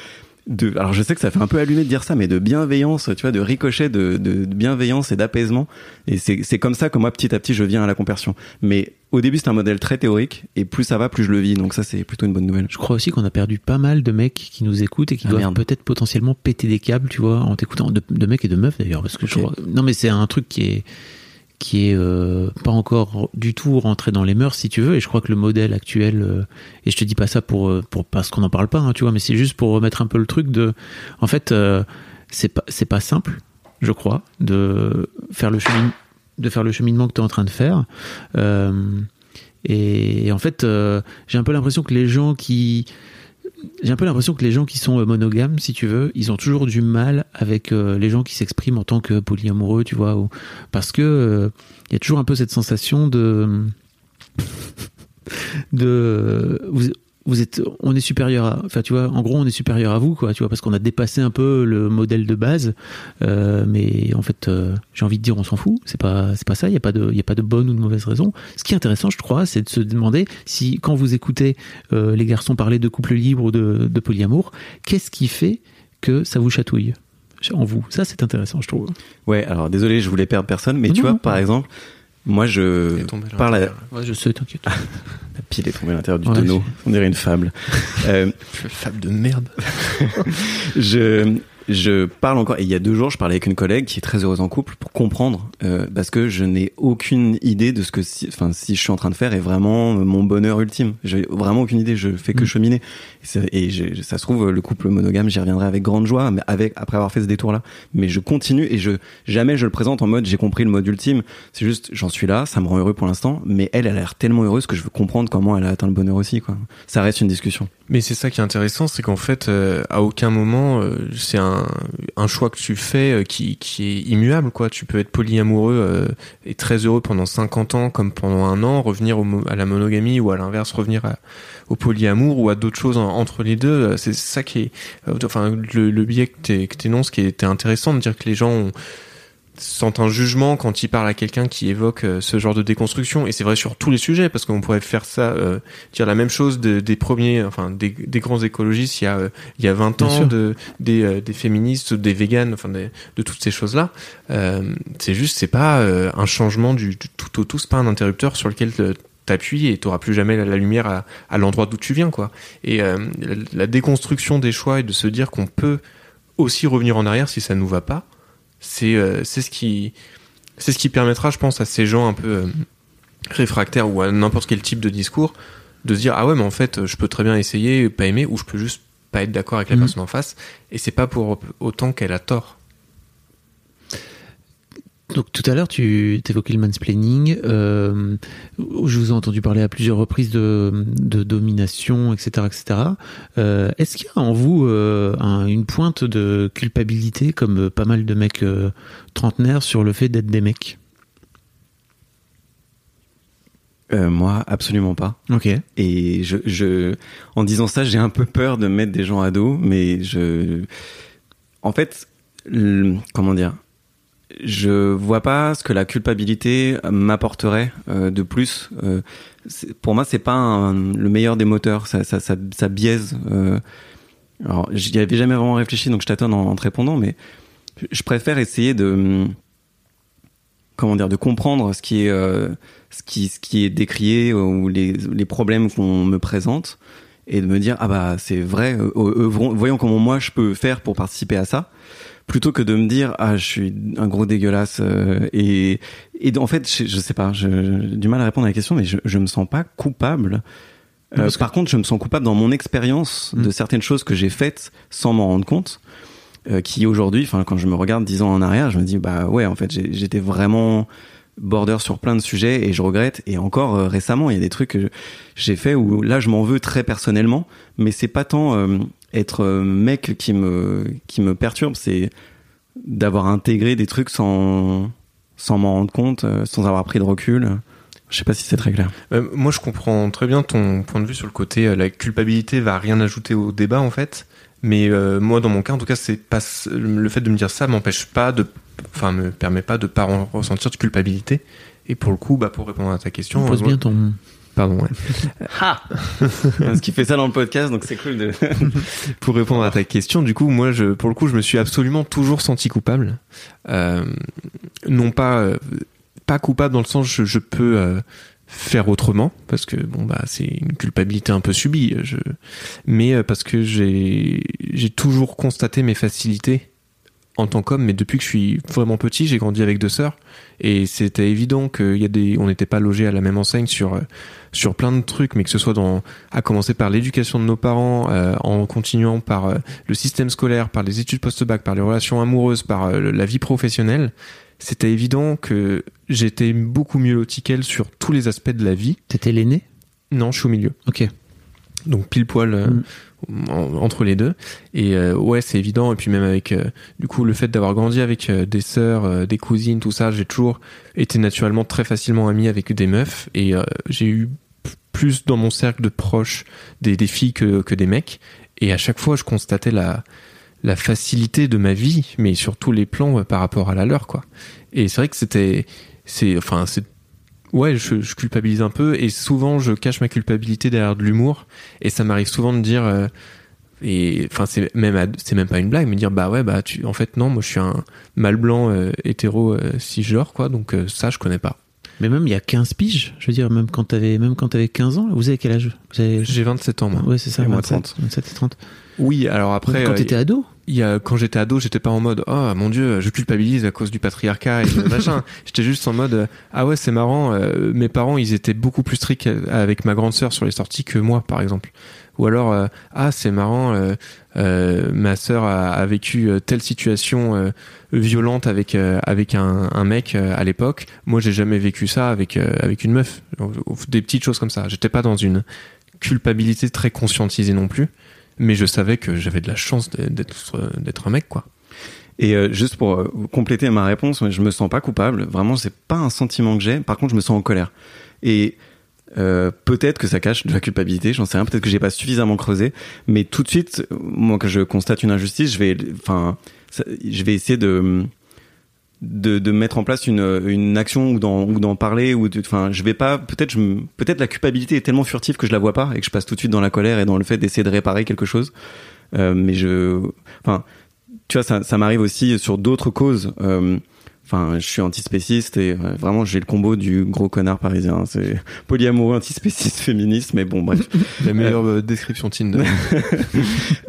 Speaker 2: de, alors je sais que ça fait un peu allumé de dire ça, mais de bienveillance, tu vois, de ricochet de, de, de bienveillance et d'apaisement. Et c'est c'est comme ça que moi, petit à petit, je viens à la compersion. Mais au début, c'est un modèle très théorique, et plus ça va, plus je le vis. Donc ça, c'est plutôt une bonne nouvelle.
Speaker 1: Je crois aussi qu'on a perdu pas mal de mecs qui nous écoutent et qui
Speaker 2: Ah,
Speaker 1: doivent peut-être potentiellement péter des câbles, tu vois, en t'écoutant. De, de mecs et de meufs d'ailleurs, parce que je crois- Non, mais c'est un truc qui est qui est euh, pas encore du tout rentré dans les mœurs, si tu veux. Et je crois que le modèle actuel, euh, et je te dis pas ça pour euh, pour parce qu'on n'en parle pas, hein, tu vois, mais c'est juste pour remettre un peu le truc de. En fait, euh, c'est pas pas simple, je crois, de faire le chemin de faire le cheminement que tu es en train de faire. Et, en fait, j'ai un peu l'impression que les gens qui j'ai un peu l'impression que les gens qui sont euh, monogames, si tu veux, ils ont toujours du mal avec euh, les gens qui s'expriment en tant que polyamoureux, tu vois, ou, parce que euh, il y a toujours un peu cette sensation de de vous êtes on est supérieur à enfin tu vois en gros on est supérieur à vous quoi tu vois parce qu'on a dépassé un peu le modèle de base. Euh, mais en fait euh, j'ai envie de dire on s'en fout. C'est pas c'est pas ça. Il y a pas de il y a pas de bonne ou de mauvaise raison. Ce qui est intéressant je crois c'est de se demander si quand vous écoutez euh, les garçons parler de couple libre ou de, de polyamour qu'est-ce qui fait que ça vous chatouille en vous? Ça c'est intéressant je trouve.
Speaker 2: Ouais, alors désolé, je voulais perdre personne, mais tu vois,
Speaker 1: non.
Speaker 2: par exemple, moi, je parle à...
Speaker 1: ouais, je sais t'inquiète
Speaker 2: La pile est tombée à l'intérieur du
Speaker 1: Ouais,
Speaker 2: tonneau. On dirait une fable. euh,
Speaker 3: Fable de merde.
Speaker 2: je je parle encore et il y a deux jours je parlais avec une collègue qui est très heureuse en couple pour comprendre euh, parce que je n'ai aucune idée de ce que si enfin si je suis en train de faire est vraiment mon bonheur ultime. J'ai vraiment aucune idée je fais que
Speaker 1: Mm.
Speaker 2: cheminer. Et, ça- et j'ai- ça se trouve le couple monogame j'y reviendrai avec grande joie mais avec après avoir fait ce détour là mais je continue et je jamais je le présente en mode j'ai compris le mode ultime. C'est juste j'en suis là ça me rend heureux pour l'instant mais elle elle a l'air tellement heureuse que je veux comprendre comment elle a atteint le bonheur aussi quoi. Ça reste une discussion.
Speaker 3: Mais c'est ça qui est intéressant, c'est qu'en fait, euh, à aucun moment, euh, c'est un, un choix que tu fais euh, qui, qui est immuable, quoi. Tu peux être polyamoureux euh, et très heureux pendant 50 ans, comme pendant un an, revenir au à la monogamie ou à l'inverse, revenir à- au polyamour ou à d'autres choses en- entre les deux. C'est ça qui est, euh, enfin, le, le biais que que t'énonces qui était intéressant de dire que les gens ont- sentent un jugement quand ils parlent à quelqu'un qui évoque euh, ce genre de déconstruction. Et c'est vrai sur tous les sujets parce qu'on pourrait faire ça euh, dire la même chose de- des premiers enfin des, des grands écologistes il y a euh, il y a 20
Speaker 1: Bien
Speaker 3: ans
Speaker 1: sûr.
Speaker 3: de des, des féministes des véganes enfin des- de toutes ces choses là c'est juste c'est pas un changement du, du tout au tout. C'est pas un interrupteur sur lequel t'appuies et t'auras plus jamais la, la lumière à, à l'endroit d'où tu viens quoi. Et la, la déconstruction des choix et de se dire qu'on peut aussi revenir en arrière si ça nous va pas c'est euh, c'est ce qui c'est ce qui permettra je pense à ces gens un peu euh, réfractaires ou à n'importe quel type de discours de se dire ah ouais mais en fait je peux très bien essayer pas aimer ou je peux juste pas être d'accord avec la
Speaker 1: Mhm.
Speaker 3: personne en face et c'est pas pour autant qu'elle a tort
Speaker 1: Donc tout à l'heure, tu évoquais le mansplaining. Euh, je vous ai entendu parler à plusieurs reprises de, de domination, etc., etc. Euh, Est-ce qu'il y a en vous euh, un- une pointe de culpabilité, comme pas mal de mecs trentenaires, sur le fait d'être des mecs?
Speaker 2: Moi absolument pas
Speaker 1: Ok.
Speaker 2: Et je, je, en disant ça, j'ai un peu peur de mettre des gens à dos, mais je, en fait, le- comment dire, je vois pas ce que la culpabilité m'apporterait euh, de plus. Euh, pour moi, c'est pas un- le meilleur des moteurs. Ça, ça, ça, ça biaise. euh, alors, j'y avais jamais vraiment réfléchi, donc je tâtonne en, en te répondant, mais je préfère essayer de, comment dire, de comprendre ce qui est, euh, ce qui, ce qui est décrié ou les, les problèmes qu'on me présente et de me dire ah bah c'est vrai euh, œuvrons- voyons comment moi je peux faire pour participer à ça plutôt que de me dire ah je suis un gros dégueulasse euh, et et en fait je, je sais pas j'ai du mal à répondre à la question mais je je me sens pas coupable Euh,
Speaker 1: que-
Speaker 2: Par contre, je me sens coupable dans mon expérience de certaines choses que j'ai faites sans m'en rendre compte, euh, qui aujourd'hui, enfin quand je me regarde dix ans en arrière, je me dis bah ouais, en fait, j'étais vraiment border sur plein de sujets et je regrette. Et encore euh, récemment, il y a des trucs que j'ai fait où là, je m'en veux très personnellement, mais c'est pas tant euh, être euh, mec qui me qui me perturbe, c'est d'avoir intégré des trucs sans sans m'en rendre compte, euh, sans avoir pris de recul. Je sais pas si c'est très clair.
Speaker 3: Euh, moi, je comprends très bien ton point de vue sur le côté euh, la culpabilité va rien ajouter au débat en fait. Mais euh, moi, dans mon cas, en tout cas, c'est pas le fait de me dire ça m'empêche pas de, enfin, me permet pas de pas en- ressentir de culpabilité. Et pour le coup, bah, pour répondre à ta question,
Speaker 1: Pose bien ton.
Speaker 3: Pardon, ouais.
Speaker 2: Parce qu'il fait ça dans le podcast, donc c'est cool de.
Speaker 3: pour répondre à ta question, du coup, moi, je, pour le coup, je me suis absolument toujours senti coupable. Euh, non pas, euh, pas coupable dans le sens je, je peux euh, faire autrement parce que bon bah c'est une culpabilité un peu subie. Je, mais euh, parce que j'ai j'ai toujours constaté mes facilités en tant qu'homme, mais depuis que je suis vraiment petit, j'ai grandi avec deux sœurs et c'était évident qu'il y a des, on n'était pas logés à la même enseigne sur euh, sur plein de trucs, mais que ce soit dans, à commencer par l'éducation de nos parents, euh, en continuant par euh, le système scolaire, par les études post-bac, par les relations amoureuses, par euh, la vie professionnelle, c'était évident que j'étais beaucoup mieux loti qu'elle sur tous les aspects de la vie.
Speaker 1: T'étais l'aîné?
Speaker 3: Non, je suis au milieu.
Speaker 1: Ok.
Speaker 3: Donc pile poil euh,
Speaker 1: Mm.
Speaker 3: en- entre les deux. Et euh, ouais, c'est évident. Et puis même avec euh, du coup le fait d'avoir grandi avec des sœurs, des cousines, tout ça, j'ai toujours été naturellement très facilement ami avec des meufs. Et j'ai eu plus dans mon cercle de proches des, des filles que, que des mecs. Et à chaque fois, je constatais la la facilité de ma vie, mais sur tous les plans par rapport à la leur, quoi. Et c'est vrai que c'était, c'est, enfin, c'est, ouais, je, je culpabilise un peu, et souvent je cache ma culpabilité derrière de l'humour, et ça m'arrive souvent de dire, euh, et enfin, c'est même, c'est même pas une blague, mais dire, bah ouais, bah tu, en fait, non, moi je suis un mâle blanc euh, hétéro euh, cisgenre, quoi, donc ça, je connais pas.
Speaker 1: Mais même il y a 15 piges, je veux dire, même quand t'avais, même quand t'avais 15 ans, vous avez quel âge?
Speaker 3: J'ai 27 ans, moi.
Speaker 1: Ouais, c'est ça,
Speaker 2: Et moi,
Speaker 1: 27,
Speaker 2: 30.
Speaker 1: 27 et 30.
Speaker 3: Oui, alors après,
Speaker 1: quand
Speaker 3: euh,
Speaker 1: t'étais ado?
Speaker 3: Il y a, quand j'étais ado, j'étais pas en mode oh mon dieu, je culpabilise à cause du patriarcat et machin. J'étais juste en mode ah ouais c'est marrant. euh, mes parents ils étaient beaucoup plus stricts avec ma grande sœur sur les sorties que moi par exemple. Ou alors euh, ah c'est marrant, euh, ma sœur a, a vécu telle situation violente avec avec un, un mec à l'époque. Moi j'ai jamais vécu ça avec avec une meuf. Des petites choses comme ça. J'étais pas dans une culpabilité très conscientisée non plus mais je savais que j'avais de la chance d'être un mec quoi.
Speaker 2: Et euh, juste pour euh, compléter ma réponse, je me sens pas coupable. Vraiment, c'est pas un sentiment que j'ai. Par contre, je me sens en colère. Et euh, peut-être que ça cache de la culpabilité. J'en sais rien. Peut-être que j'ai pas suffisamment creusé. Mais tout de suite, moi, que je constate une injustice, je vais, enfin, je vais essayer de de, de mettre en place une, une action ou d'en ou d'en parler ou enfin je vais pas peut-être je peut-être la culpabilité est tellement furtive que je la vois pas et que je passe tout de suite dans la colère et dans le fait d'essayer de réparer quelque chose. Euh, mais je enfin tu vois ça, ça m'arrive aussi sur d'autres causes Euh, Enfin, je suis antispéciste et euh, vraiment j'ai le combo du gros connard parisien. C'est polyamoureux, antispéciste, féministe, mais bon bref.
Speaker 3: La meilleure euh, description Tinder.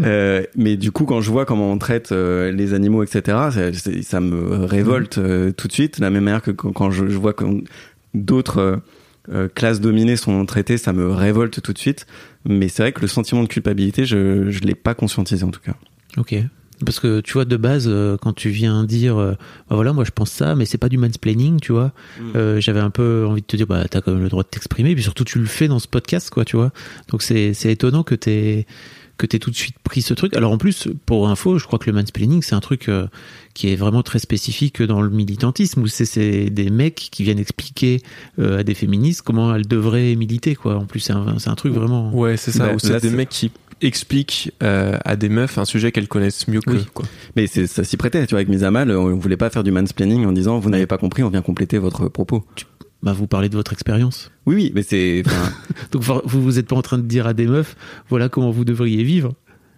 Speaker 2: Euh, mais du coup, quand je vois comment on traite euh, les animaux, etc., ça, me révolte euh, tout de suite. De la même manière que quand, quand je, je vois que d'autres euh, euh, classes dominées sont traitées, ça me révolte tout de suite. Mais c'est vrai que le sentiment de culpabilité, je je l'ai pas conscientisé en tout cas.
Speaker 1: Ok. Parce que tu vois, de base, euh, quand tu viens dire, euh, bah voilà, moi je pense ça, mais c'est pas du mansplaining, tu vois. Euh, J'avais un peu envie de te dire, bah t'as quand même le droit de t'exprimer, puis surtout tu le fais dans ce podcast, quoi, tu vois. Donc c'est c'est étonnant que t'aies que t'aies tout de suite pris ce truc. Alors en plus, pour info, je crois que le mansplaining c'est un truc euh, qui est vraiment très spécifique dans le militantisme, où c'est c'est des mecs qui viennent expliquer euh, à des féministes comment elles devraient militer, quoi. En plus, c'est un, c'est un truc vraiment.
Speaker 3: Ouais, c'est ça.
Speaker 2: Bah,
Speaker 3: Ou c'est des mecs qui expliquent euh, à des meufs un sujet qu'elles connaissent mieux que
Speaker 1: Oui.
Speaker 3: quoi.
Speaker 2: Mais c'est ça s'y prêtait. Tu vois, avec mes amals, on voulait pas faire du mansplaining en disant vous n'avez pas compris, on vient compléter votre propos.
Speaker 1: Bah vous parlez de votre expérience.
Speaker 2: Oui, oui, mais c'est
Speaker 1: Donc vous vous êtes pas en train de dire à des meufs, voilà comment vous devriez vivre,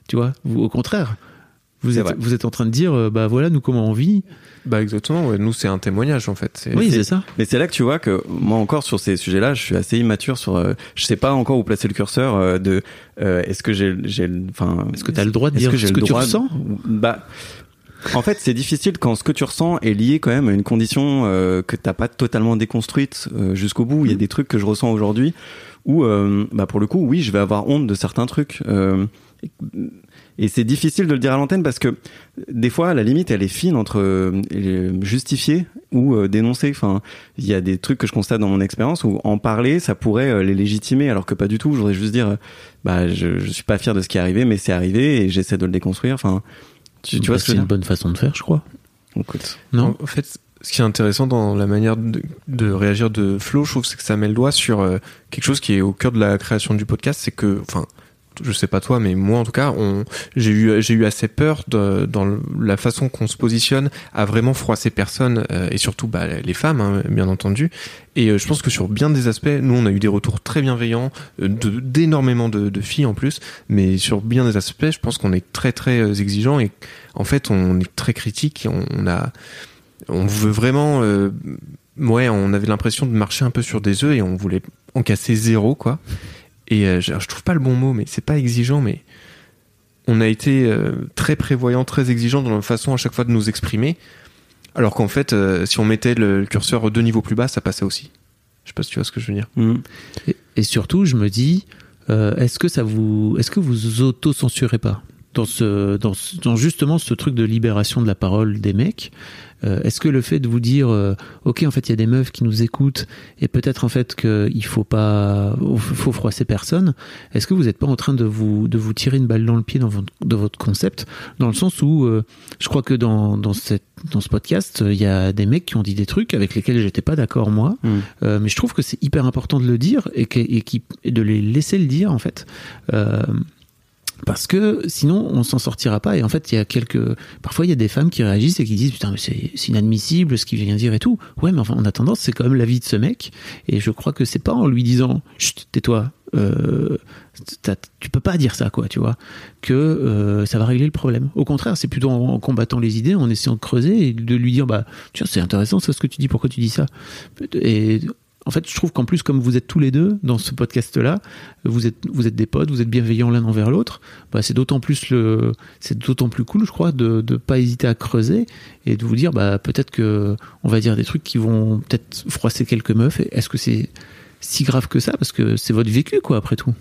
Speaker 1: tu vois. Vous au contraire, vous êtes vous êtes en train de dire, euh, bah voilà nous comment on vit.
Speaker 3: Bah exactement. Ouais. Nous c'est un témoignage en fait.
Speaker 1: Oui
Speaker 2: c'est-
Speaker 1: ça.
Speaker 2: Mais c'est là que tu vois que moi encore sur ces sujets-là, je suis assez immature sur. euh, je sais pas encore où placer le curseur euh, de. euh, est-ce que j'ai, j'ai, enfin.
Speaker 1: Est-ce que t'as le droit de dire
Speaker 2: que j'ai
Speaker 1: ce que tu
Speaker 2: de-
Speaker 1: ressens
Speaker 2: Bah. En fait, c'est difficile quand ce que tu ressens est lié quand même à une condition euh, que t'as pas totalement déconstruite euh, jusqu'au bout. Il y a des trucs que je ressens aujourd'hui où, euh, bah pour le coup, oui, je vais avoir honte de certains trucs. Et c'est difficile de le dire à l'antenne parce que des fois, la limite, elle est fine entre euh, justifier ou euh, dénoncer. Enfin, il y a des trucs que je constate dans mon expérience où en parler, ça pourrait euh, les légitimer, alors que pas du tout. Je voudrais juste dire, bah, je, je suis pas fier de ce qui est arrivé, mais c'est arrivé et j'essaie de le déconstruire. Enfin, tu, tu vois ce que
Speaker 1: c'est une bonne façon de faire, je crois.
Speaker 2: Écoute.
Speaker 1: Non
Speaker 3: En fait, ce qui est intéressant dans la manière de, de réagir de Flo, je trouve, c'est que ça met le doigt sur quelque chose qui est au cœur de la création du podcast, c'est que, enfin, je sais pas toi, mais moi en tout cas, j'ai eu, assez peur dans la façon qu'on se positionne à vraiment froisser personne euh, et surtout bah, les femmes, hein, bien entendu. Et euh, je pense que sur bien des aspects, nous on a eu des retours très bienveillants euh, d'énormément de, filles en plus, mais sur bien des aspects, je pense qu'on est très très exigeant et en fait on est très critique. On, a, on veut vraiment, ouais, on avait l'impression de marcher un peu sur des œufs et on voulait en casser zéro quoi. Et euh, je, je trouve pas le bon mot, mais c'est pas exigeant, mais on a été euh, très prévoyant, très exigeant dans la façon à chaque fois de nous exprimer. Alors qu'en fait, euh, si on mettait le, le curseur deux niveaux plus bas, ça passait aussi. Je sais pas si tu vois ce que je veux dire.
Speaker 2: Mm.
Speaker 1: Et, et surtout, je me dis, euh, est-ce que ça vous, est-ce que vous auto-censurez pas dans ce, dans, ce- dans justement ce truc de libération de la parole des mecs euh, Est-ce que le fait de vous dire, euh, ok, en fait, il y a des meufs qui nous écoutent et peut-être en fait qu'il faut pas, faut froisser personne. Est-ce que vous n'êtes pas en train de vous, de vous tirer une balle dans le pied dans votre, de votre concept, dans le sens où euh, je crois que dans, dans cette, dans ce podcast, il y a des mecs qui ont dit des trucs avec lesquels j'étais pas d'accord moi.
Speaker 2: Mm.
Speaker 1: Mais je trouve que c'est hyper important de le dire et, que- et qui- et de les laisser le dire en fait. Parce que sinon on s'en sortira pas. Et en fait il y a quelques parfois il y a des femmes qui réagissent et qui disent putain mais c'est inadmissible ce qu'il vient de dire et tout. Ouais mais enfin en attendant c'est quand même la vie de ce mec. Et je crois que c'est pas en lui disant chut tais-toi euh, tu peux pas dire ça quoi tu vois que euh, ça va régler le problème. Au contraire c'est plutôt en, combattant les idées en essayant de creuser et de lui dire bah tiens c'est intéressant ça ce que tu dis pourquoi tu dis ça en fait, je trouve qu'en plus, comme vous êtes tous les deux dans ce podcast-là, vous êtes, vous êtes des potes, vous êtes bienveillants l'un envers l'autre. Bah, c'est d'autant plus le, c'est d'autant plus cool, je crois, de, de pas hésiter à creuser et de vous dire, bah, peut-être que on va dire des trucs qui vont peut-être froisser quelques meufs. Est-ce que c'est si grave que ça Parce que c'est votre vécu, quoi, après tout.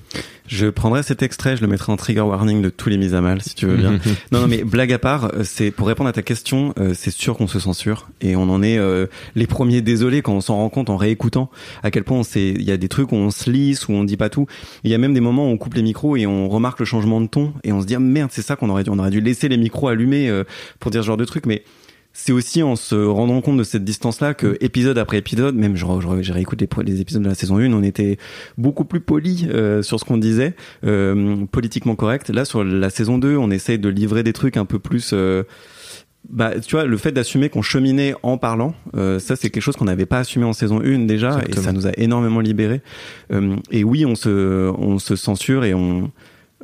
Speaker 2: Je prendrai cet extrait, je le mettrai en trigger warning de tous les mises à mal, si tu veux bien. non, non, mais blague à part, euh, c'est pour répondre à ta question, euh, c'est sûr qu'on se censure et on en est euh, les premiers désolés quand on s'en rend compte en réécoutant à quel point on s'est, il y a des trucs où on se lisse, où on dit pas tout. Il y a même des moments où on coupe les micros et on remarque le changement de ton et on se dit ah, merde, c'est ça qu'on aurait dû, on aurait dû laisser les micros allumés euh, pour dire ce genre de trucs, mais c'est aussi en se rendant compte de cette distance-là que épisode après épisode, même je, je, j'ai réécouté les, les épisodes de la saison 1, on était beaucoup plus poli euh, sur ce qu'on disait, euh, politiquement correct. Là, sur la saison 2, on essaye de livrer des trucs un peu plus... euh, bah, tu vois, le fait d'assumer qu'on cheminait en parlant, euh, ça c'est quelque chose qu'on n'avait pas assumé en saison 1 déjà, et ça nous a énormément libéré. Euh, et oui, on se, on se censure et on,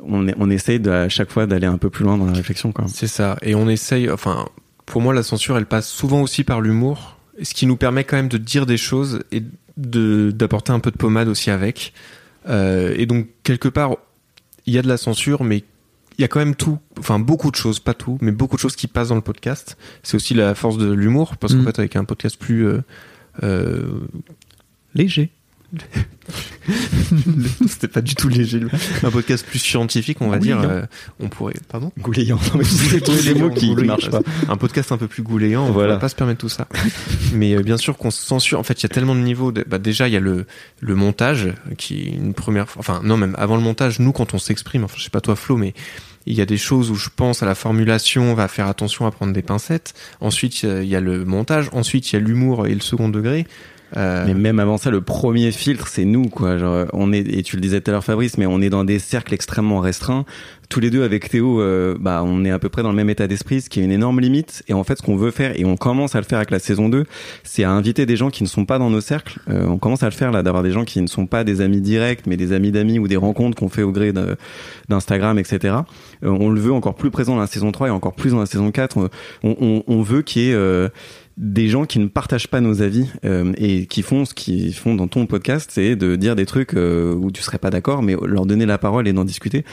Speaker 2: on, est- on essaye de, à chaque fois d'aller un peu plus loin dans la réflexion.
Speaker 3: C'est ça. Et on essaye, enfin, pour moi, la censure, elle passe souvent aussi par l'humour, ce qui nous permet quand même de dire des choses et d'apporter un peu de pommade aussi avec. Euh, et donc, quelque part, il y a de la censure, mais il y a quand même tout, enfin, beaucoup de choses, pas tout, mais beaucoup de choses qui passent dans le podcast. C'est aussi la force de l'humour, parce qu'en
Speaker 1: Mm.
Speaker 3: fait, avec un podcast plus euh, euh,
Speaker 1: Léger.
Speaker 3: c'était pas du tout léger, un podcast plus scientifique, on va dire. Euh, on pourrait, pardon.
Speaker 2: Non, mais des mots qui, marchent pas.
Speaker 3: un podcast un peu plus gouléant, on
Speaker 2: Voilà.
Speaker 3: va pas se permettre tout ça. Mais euh, bien sûr qu'on se censure. En fait, il y a tellement de niveaux. de- bah, déjà, il y a le, le montage qui est une première fois. Enfin, non, même avant le montage, nous, quand on s'exprime, enfin, je sais pas toi, Flo, mais il y a des choses où je pense à la formulation, on va faire attention à prendre des pincettes. Ensuite, il y a le montage. Ensuite, il y a l'humour et le second degré. Euh,
Speaker 2: Mais même avant ça, le premier filtre, c'est nous, quoi. Genre, on est, et tu le disais tout à l'heure, Fabrice, mais on est dans des cercles extrêmement restreints. Tous les deux, avec Théo, euh, bah, on est à peu près dans le même état d'esprit, ce qui est une énorme limite. Et en fait, ce qu'on veut faire, et on commence à le faire avec la saison 2, c'est à inviter des gens qui ne sont pas dans nos cercles. Euh, on commence à le faire, là, d'avoir des gens qui ne sont pas des amis directs, mais des amis d'amis ou des rencontres qu'on fait au gré d'Instagram, etc. On le veut encore plus présent dans la saison 3 et encore plus dans la saison 4. On, on, on veut qu'il y ait, des gens qui ne partagent pas nos avis euh, et qui font ce qu'ils font dans ton podcast, c'est de dire des trucs euh, où tu serais pas d'accord, mais leur donner la parole et d'en discuter.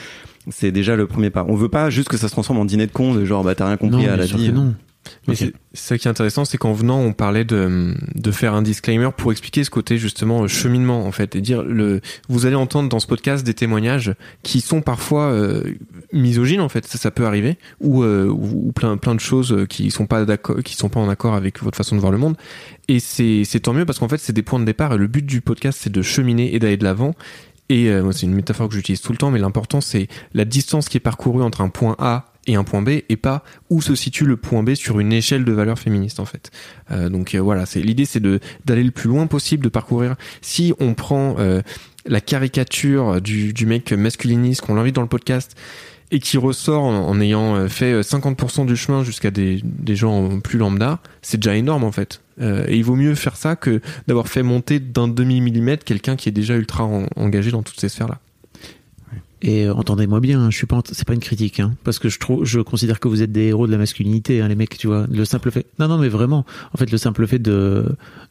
Speaker 2: C'est déjà le premier pas. On veut pas juste que ça se transforme en dîner de con de genre bah t'as rien compris
Speaker 1: non,
Speaker 2: à la vie.
Speaker 1: non.
Speaker 3: Mais
Speaker 1: Ok.
Speaker 3: c'est ça qui est intéressant, c'est qu'en venant, on parlait de, de faire un disclaimer pour expliquer ce côté justement euh, cheminement en fait et dire le. Vous allez entendre dans ce podcast des témoignages qui sont parfois euh, misogynes en fait, ça, ça peut arriver, ou, euh, ou, ou plein plein de choses qui sont pas d'accord, qui sont pas en accord avec votre façon de voir le monde. Et c'est c'est tant mieux parce qu'en fait c'est des points de départ et le but du podcast c'est de cheminer et d'aller de l'avant. Et euh, moi, c'est une métaphore que j'utilise tout le temps, mais l'important c'est la distance qui est parcourue entre un point A et un point B, et pas où se situe le point B sur une échelle de valeurs féministes en fait. Euh, donc euh, voilà, c'est l'idée, c'est de d'aller le plus loin possible, de parcourir. Si on prend euh, la caricature du, du mec masculiniste qu'on l'invite dans le podcast et qui ressort en, ayant euh, fait 50% du chemin jusqu'à des, des gens plus lambda, c'est déjà énorme en fait. Euh, et il vaut mieux faire ça que d'avoir fait monter d'un demi millimètre quelqu'un qui est déjà ultra en- engagé dans toutes ces sphères-là.
Speaker 1: Et entendez-moi bien, hein, je suis pas, c'est pas une critique, hein, parce que je trouve, je considère que vous êtes des héros de la masculinité, hein, les mecs, tu vois. Le simple fait, non, non, mais vraiment, en fait, le simple fait de,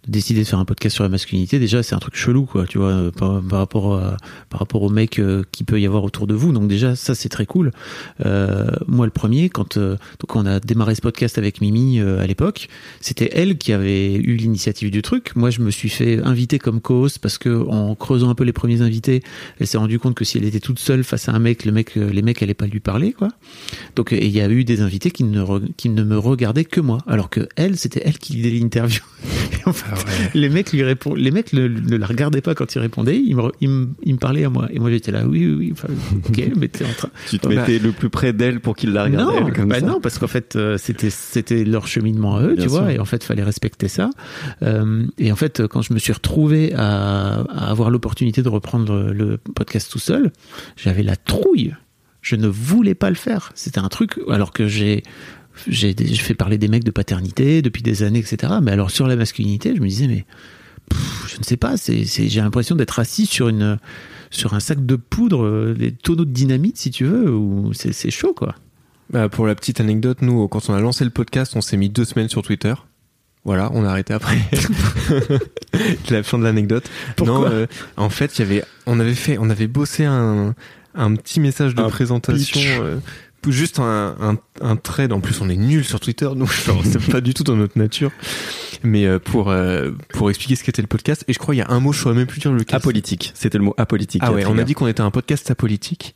Speaker 1: de décider de faire un podcast sur la masculinité, déjà, c'est un truc chelou, quoi, tu vois, euh, par, rapport par rapport aux mecs euh, qui peut y avoir autour de vous. Donc déjà, ça, c'est très cool. Euh, moi, le premier, quand, euh, on a démarré ce podcast avec Mimi à l'époque, c'était elle qui avait eu l'initiative du truc. Moi, je me suis fait inviter comme co-host parce que en creusant un peu les premiers invités, elle s'est rendue compte que si elle était toute seule face à un mec, le mec, euh, les mecs allaient pas lui parler, quoi. Donc, il y a eu des invités qui ne, re- qui ne me regardaient que moi, alors que elle, c'était elle qui lisait l'interview. En fait, les mecs lui répondent, les mecs ne, ne la regardaient pas quand ils me, re- ils me, ils me parlaient à moi. Et moi, j'étais là, oui, oui, oui, enfin, ok, mais t'es en train.
Speaker 2: Tu te
Speaker 1: Bah,
Speaker 2: mettais le plus près d'elle pour qu'il la regarde
Speaker 1: Non,
Speaker 2: elle, comme
Speaker 1: bah
Speaker 2: ça.
Speaker 1: non, parce qu'en fait, euh, c'était c'était leur cheminement à eux,
Speaker 2: Bien
Speaker 1: tu vois, et en fait, fallait respecter ça. Euh, et en fait, quand je me suis retrouvé à, à avoir l'opportunité de reprendre le podcast tout seul, j'avais la trouille. Je ne voulais pas le faire. C'était un truc, alors que j'ai j'ai fait parler des mecs de paternité depuis des années, etc. Mais alors sur la masculinité, je me disais, mais je ne sais pas, j'ai l'impression d'être assis sur un sac de poudre, euh, des tonneaux de dynamite, si tu veux, ou c'est c'est chaud, quoi.
Speaker 3: Bah, pour la petite anecdote, nous, quand on a lancé le podcast, on s'est mis deux semaines sur Twitter. Voilà, on a arrêté après. la fin de l'anecdote. Non, euh, en fait, il y avait, on avait fait, on avait bossé un, un petit message de
Speaker 2: Un
Speaker 3: présentation. euh, juste un, un, un trade. En plus, on est nul sur Twitter, donc c'est pas du tout dans notre nature. Mais euh, pour euh, pour expliquer ce qu'était le podcast, et je crois il y a un mot, je saurais même plus dire lequel.
Speaker 2: Apolitique, c'était le mot apolitique.
Speaker 3: Ah ouais, on a dit qu'on était un podcast apolitique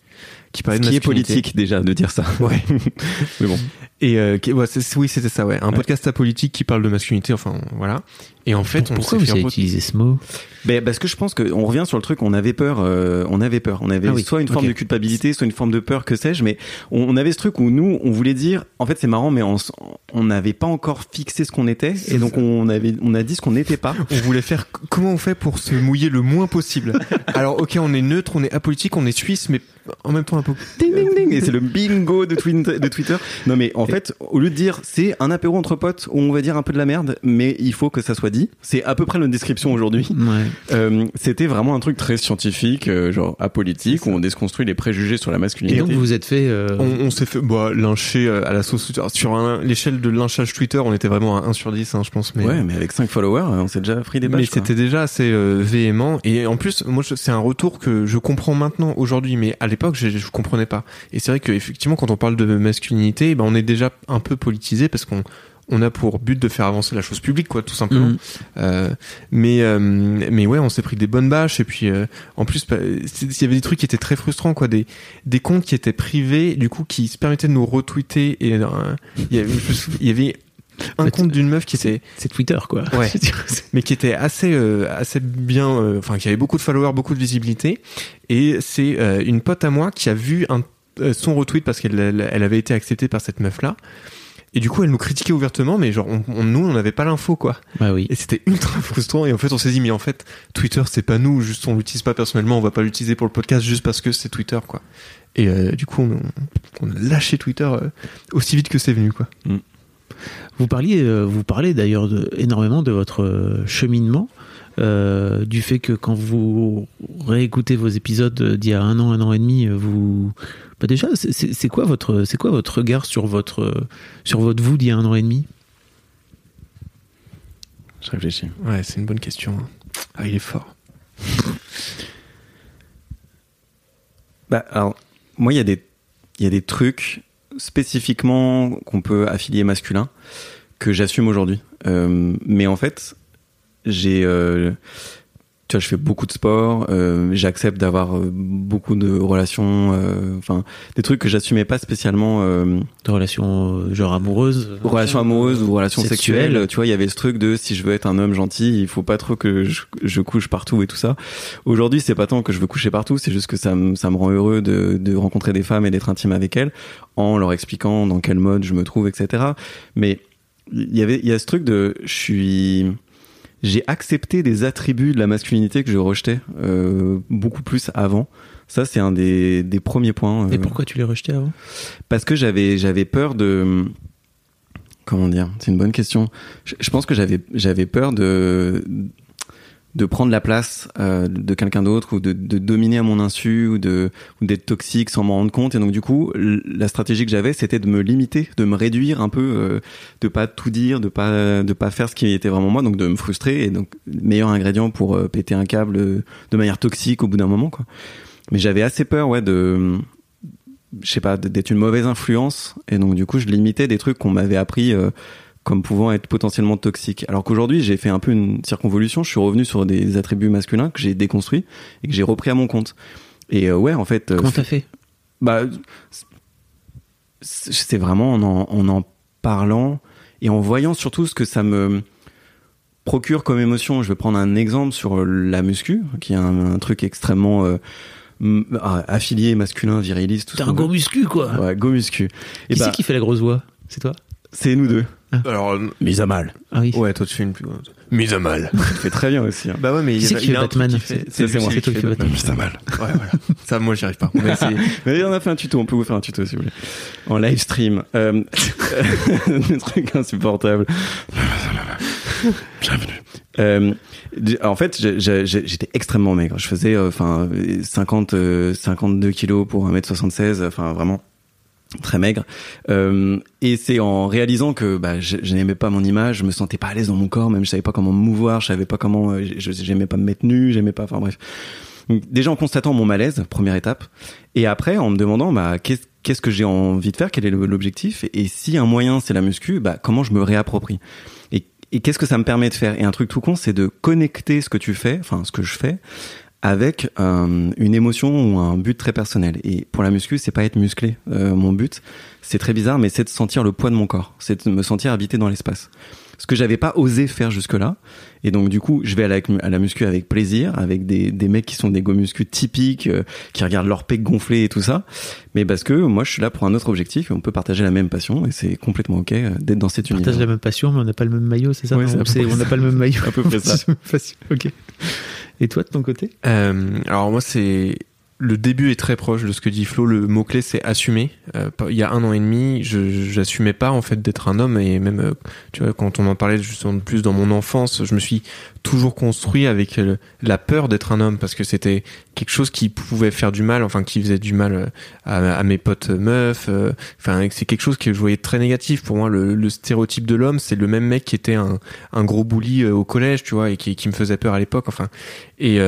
Speaker 3: qui
Speaker 2: Ce
Speaker 3: parlait de
Speaker 2: qui est politique déjà de dire ça.
Speaker 3: Ouais.
Speaker 2: Mais bon.
Speaker 3: Et euh, qui- ouais, c'est- oui, c'était ça, ouais. Un podcast apolitique qui parle de masculinité, enfin voilà. Et en fait, on
Speaker 1: Pourquoi
Speaker 3: s'est
Speaker 1: vous
Speaker 3: fait
Speaker 1: avez utilisé ce mot?
Speaker 2: Ben, parce que je pense qu'on revient sur le truc, on avait peur, euh, on avait peur, on avait
Speaker 1: Ah oui,
Speaker 2: soit une forme de culpabilité, soit une forme de peur, que sais-je, mais on, on avait ce truc où nous, on voulait dire, en fait c'est marrant, mais on n'avait pas encore fixé ce qu'on était, et donc on avait, on a dit ce qu'on n'était pas.
Speaker 3: On voulait faire comment on fait pour se mouiller le moins possible? Alors ok, on est neutre, on est apolitique, on est suisse, mais en même temps un peu.
Speaker 2: Ding ding ding, et c'est le bingo de, Twitter. Non mais en fait, au lieu de dire c'est un apéro entre potes où on va dire un peu de la merde, mais il faut que ça soit dit. C'est à peu près notre description aujourd'hui.
Speaker 1: Ouais.
Speaker 2: Euh, C'était vraiment un truc très scientifique, euh, genre apolitique, où on déconstruit les préjugés sur la
Speaker 1: Et
Speaker 2: masculinité.
Speaker 1: donc vous vous êtes fait. euh,
Speaker 3: On, on s'est fait bah, lyncher à la sauce Twitter. Sur l'échelle de lynchage Twitter, on était vraiment à 1 sur 10, hein, je pense. Mais,
Speaker 2: Ouais, mais avec 5 followers, on s'est déjà pris des
Speaker 3: mais
Speaker 2: bâches. quoi.
Speaker 3: c'était déjà assez euh, véhément. Et en plus, moi, c'est un retour que je comprends maintenant, aujourd'hui, mais à l'époque, je, je comprenais pas. Et c'est vrai qu'effectivement, quand on parle de masculinité, ben, on est déjà un peu politisé parce qu'on on a pour but de faire avancer la chose publique, quoi, tout simplement.
Speaker 1: Mhm.
Speaker 3: Euh, mais euh, mais ouais, on s'est pris des bonnes bâches et puis euh, en plus bah, il y avait des trucs qui étaient très frustrants quoi, des des comptes qui étaient privés, du coup qui se permettaient de nous retweeter et il y avait un compte d'une meuf qui était
Speaker 1: C'est Twitter, quoi.
Speaker 3: Ouais. Mais qui était assez euh, assez bien euh, enfin qui avait beaucoup de followers, beaucoup de visibilité et c'est euh, une pote à moi qui a vu un euh, son retweet parce qu'elle elle, elle avait été acceptée par cette meuf là. Et du coup, elle nous critiquait ouvertement, mais genre, on, on- nous, on n'avait pas l'info, quoi.
Speaker 1: bah oui.
Speaker 3: Et c'était ultra frustrant. Et en fait, on s'est dit, mais en fait, Twitter, c'est pas nous. Juste, on l'utilise pas personnellement. On va pas l'utiliser pour le podcast juste parce que c'est Twitter, quoi. Et euh, du coup, on, on a lâché Twitter euh, aussi vite que c'est venu, quoi.
Speaker 1: Vous parliez, euh, vous parlez d'ailleurs de- énormément de votre euh, cheminement, euh, du fait que quand vous réécoutez vos épisodes d'il y a un an, un an et demi, vous, bah déjà, c'est- quoi votre, c'est quoi votre regard sur votre, sur votre vous d'il y a un an et demi?
Speaker 2: Je réfléchis.
Speaker 3: Ouais, c'est une bonne question. Ah, il est fort.
Speaker 2: Bah, alors, moi, il y a des, il y a des trucs spécifiquement qu'on peut affilier masculin que j'assume aujourd'hui. Euh, mais en fait, j'ai, euh, tu vois, je fais beaucoup de sport, euh, j'accepte d'avoir euh, beaucoup de relations, euh, enfin, des trucs que j'assumais pas spécialement. Euh,
Speaker 1: De relations euh, genre amoureuses.
Speaker 2: relations amoureuses ou relations
Speaker 1: Sexuelles.
Speaker 2: sexuelles. Tu vois, il y avait ce truc de si je veux être un homme gentil, il faut pas trop que je, je couche partout et tout ça. Aujourd'hui, c'est pas tant que je veux coucher partout, c'est juste que ça me, ça me rend heureux de, de rencontrer des femmes et d'être intime avec elles en leur expliquant dans quel mode je me trouve, etc. Mais il y avait, il y a ce truc de, je suis, j'ai accepté des attributs de la masculinité que je rejetais euh, beaucoup plus avant. Ça, c'est un des, des premiers points. euh,
Speaker 1: Et pourquoi tu les rejetais avant?
Speaker 2: Parce que j'avais j'avais peur de comment dire? C'est une bonne question je, je pense que j'avais j'avais peur de de prendre la place euh, de quelqu'un d'autre ou de, de dominer à mon insu ou de ou d'être toxique sans m'en rendre compte et donc du coup la stratégie que j'avais c'était de me limiter de me réduire un peu euh, de pas tout dire de pas de pas faire ce qui était vraiment moi donc de me frustrer et donc meilleur ingrédient pour euh, péter un câble euh, de manière toxique au bout d'un moment quoi mais j'avais assez peur ouais de je sais pas, d'être une mauvaise influence. Et donc, du coup, je limitais des trucs qu'on m'avait appris euh, comme pouvant être potentiellement toxiques. Alors qu'aujourd'hui, j'ai fait un peu une circonvolution. Je suis revenu sur des attributs masculins que j'ai déconstruits et que j'ai repris à mon compte. Et euh, ouais, en fait, euh,
Speaker 1: Comment t'as fait?
Speaker 2: Bah, c'est vraiment en en, en en parlant et en voyant surtout ce que ça me procure comme émotion. Je vais prendre un exemple sur la muscu, qui est un, un truc extrêmement euh, ah, affilié, masculin, viriliste. tout
Speaker 1: T'es
Speaker 2: ce
Speaker 1: un
Speaker 2: veut.
Speaker 1: muscu quoi
Speaker 2: Ouais, go muscu. Et
Speaker 1: Qui
Speaker 2: bah,
Speaker 1: c'est qui fait la grosse voix? C'est toi?
Speaker 2: C'est nous deux.
Speaker 3: Alors,
Speaker 2: Mise à mal.
Speaker 1: Ah oui.
Speaker 3: ouais, toi tu fais une plus grande. Mise à mal.
Speaker 2: Tu fais très bien aussi. hein.
Speaker 3: Bah ouais, mais
Speaker 1: Qui
Speaker 3: il a,
Speaker 1: qui
Speaker 3: il y
Speaker 1: fait
Speaker 3: a un truc
Speaker 1: Batman
Speaker 3: qui fait-
Speaker 2: C'est- moi,
Speaker 3: lui
Speaker 1: c'est toi qui
Speaker 3: fait
Speaker 1: fais Batman.
Speaker 2: Mise à mal.
Speaker 3: Ouais, voilà. Ça, moi, j'y arrive pas. Mais c'est-
Speaker 2: Mais on a fait un tuto, on peut vous faire un tuto si vous voulez. En live stream. Euh, un truc insupportable. Bienvenue. Euh, en fait, j'étais extrêmement maigre. Je faisais euh, enfin 50 euh, 52 kilos pour 1m76, enfin vraiment très maigre. Euh, et c'est en réalisant que bah, je, n'aimais pas mon image, je me sentais pas à l'aise dans mon corps, même je savais pas comment me mouvoir, je savais pas comment, euh, je- j'aimais pas me mettre nu, j'aimais pas, enfin bref. Déjà en constatant mon malaise, première étape, et après en me demandant bah qu'est-ce que j'ai envie de faire, quel est l'objectif, et, et si un moyen c'est la muscu, bah comment je me réapproprie. Et, et qu'est-ce que ça me permet de faire? Et un truc tout con, c'est de connecter ce que tu fais, enfin ce que je fais, avec euh, une émotion ou un but très personnel. Et pour la muscu, c'est pas être musclé. Euh, mon but, c'est très bizarre, mais c'est de sentir le poids de mon corps, c'est de me sentir habité dans l'espace. Ce que j'avais pas osé faire jusque-là. Et donc du coup, je vais à la, à la muscu avec plaisir, avec des, des mecs qui sont des go muscu typiques, euh, qui regardent leur pec gonflé et tout ça. Mais parce que moi, je suis là pour un autre objectif et on peut partager la même passion et c'est complètement ok euh, d'être dans cet
Speaker 1: On
Speaker 2: univers.
Speaker 1: partage la même passion, mais on n'a pas le même maillot, c'est ça
Speaker 2: Ouais,
Speaker 1: non On n'a pas le même maillot.
Speaker 2: À peu près ça.
Speaker 1: Ok. Et toi, de ton côté?
Speaker 3: Euh, alors moi c'est le début est très proche de ce que dit Flo. Le mot clé c'est assumer. Euh, il y a un an et demi, je j'assumais pas en fait d'être un homme et même euh, tu vois quand on en parlait justement de plus dans mon enfance, je me suis toujours construit avec euh, la peur d'être un homme parce que c'était quelque chose qui pouvait faire du mal, enfin qui faisait du mal à, mes potes meufs. Enfin c'est quelque chose que je voyais très négatif pour moi. Le, stéréotype de l'homme, c'est le même mec qui était un, gros bully au collège, tu vois, et qui, me faisait peur à l'époque. Enfin et,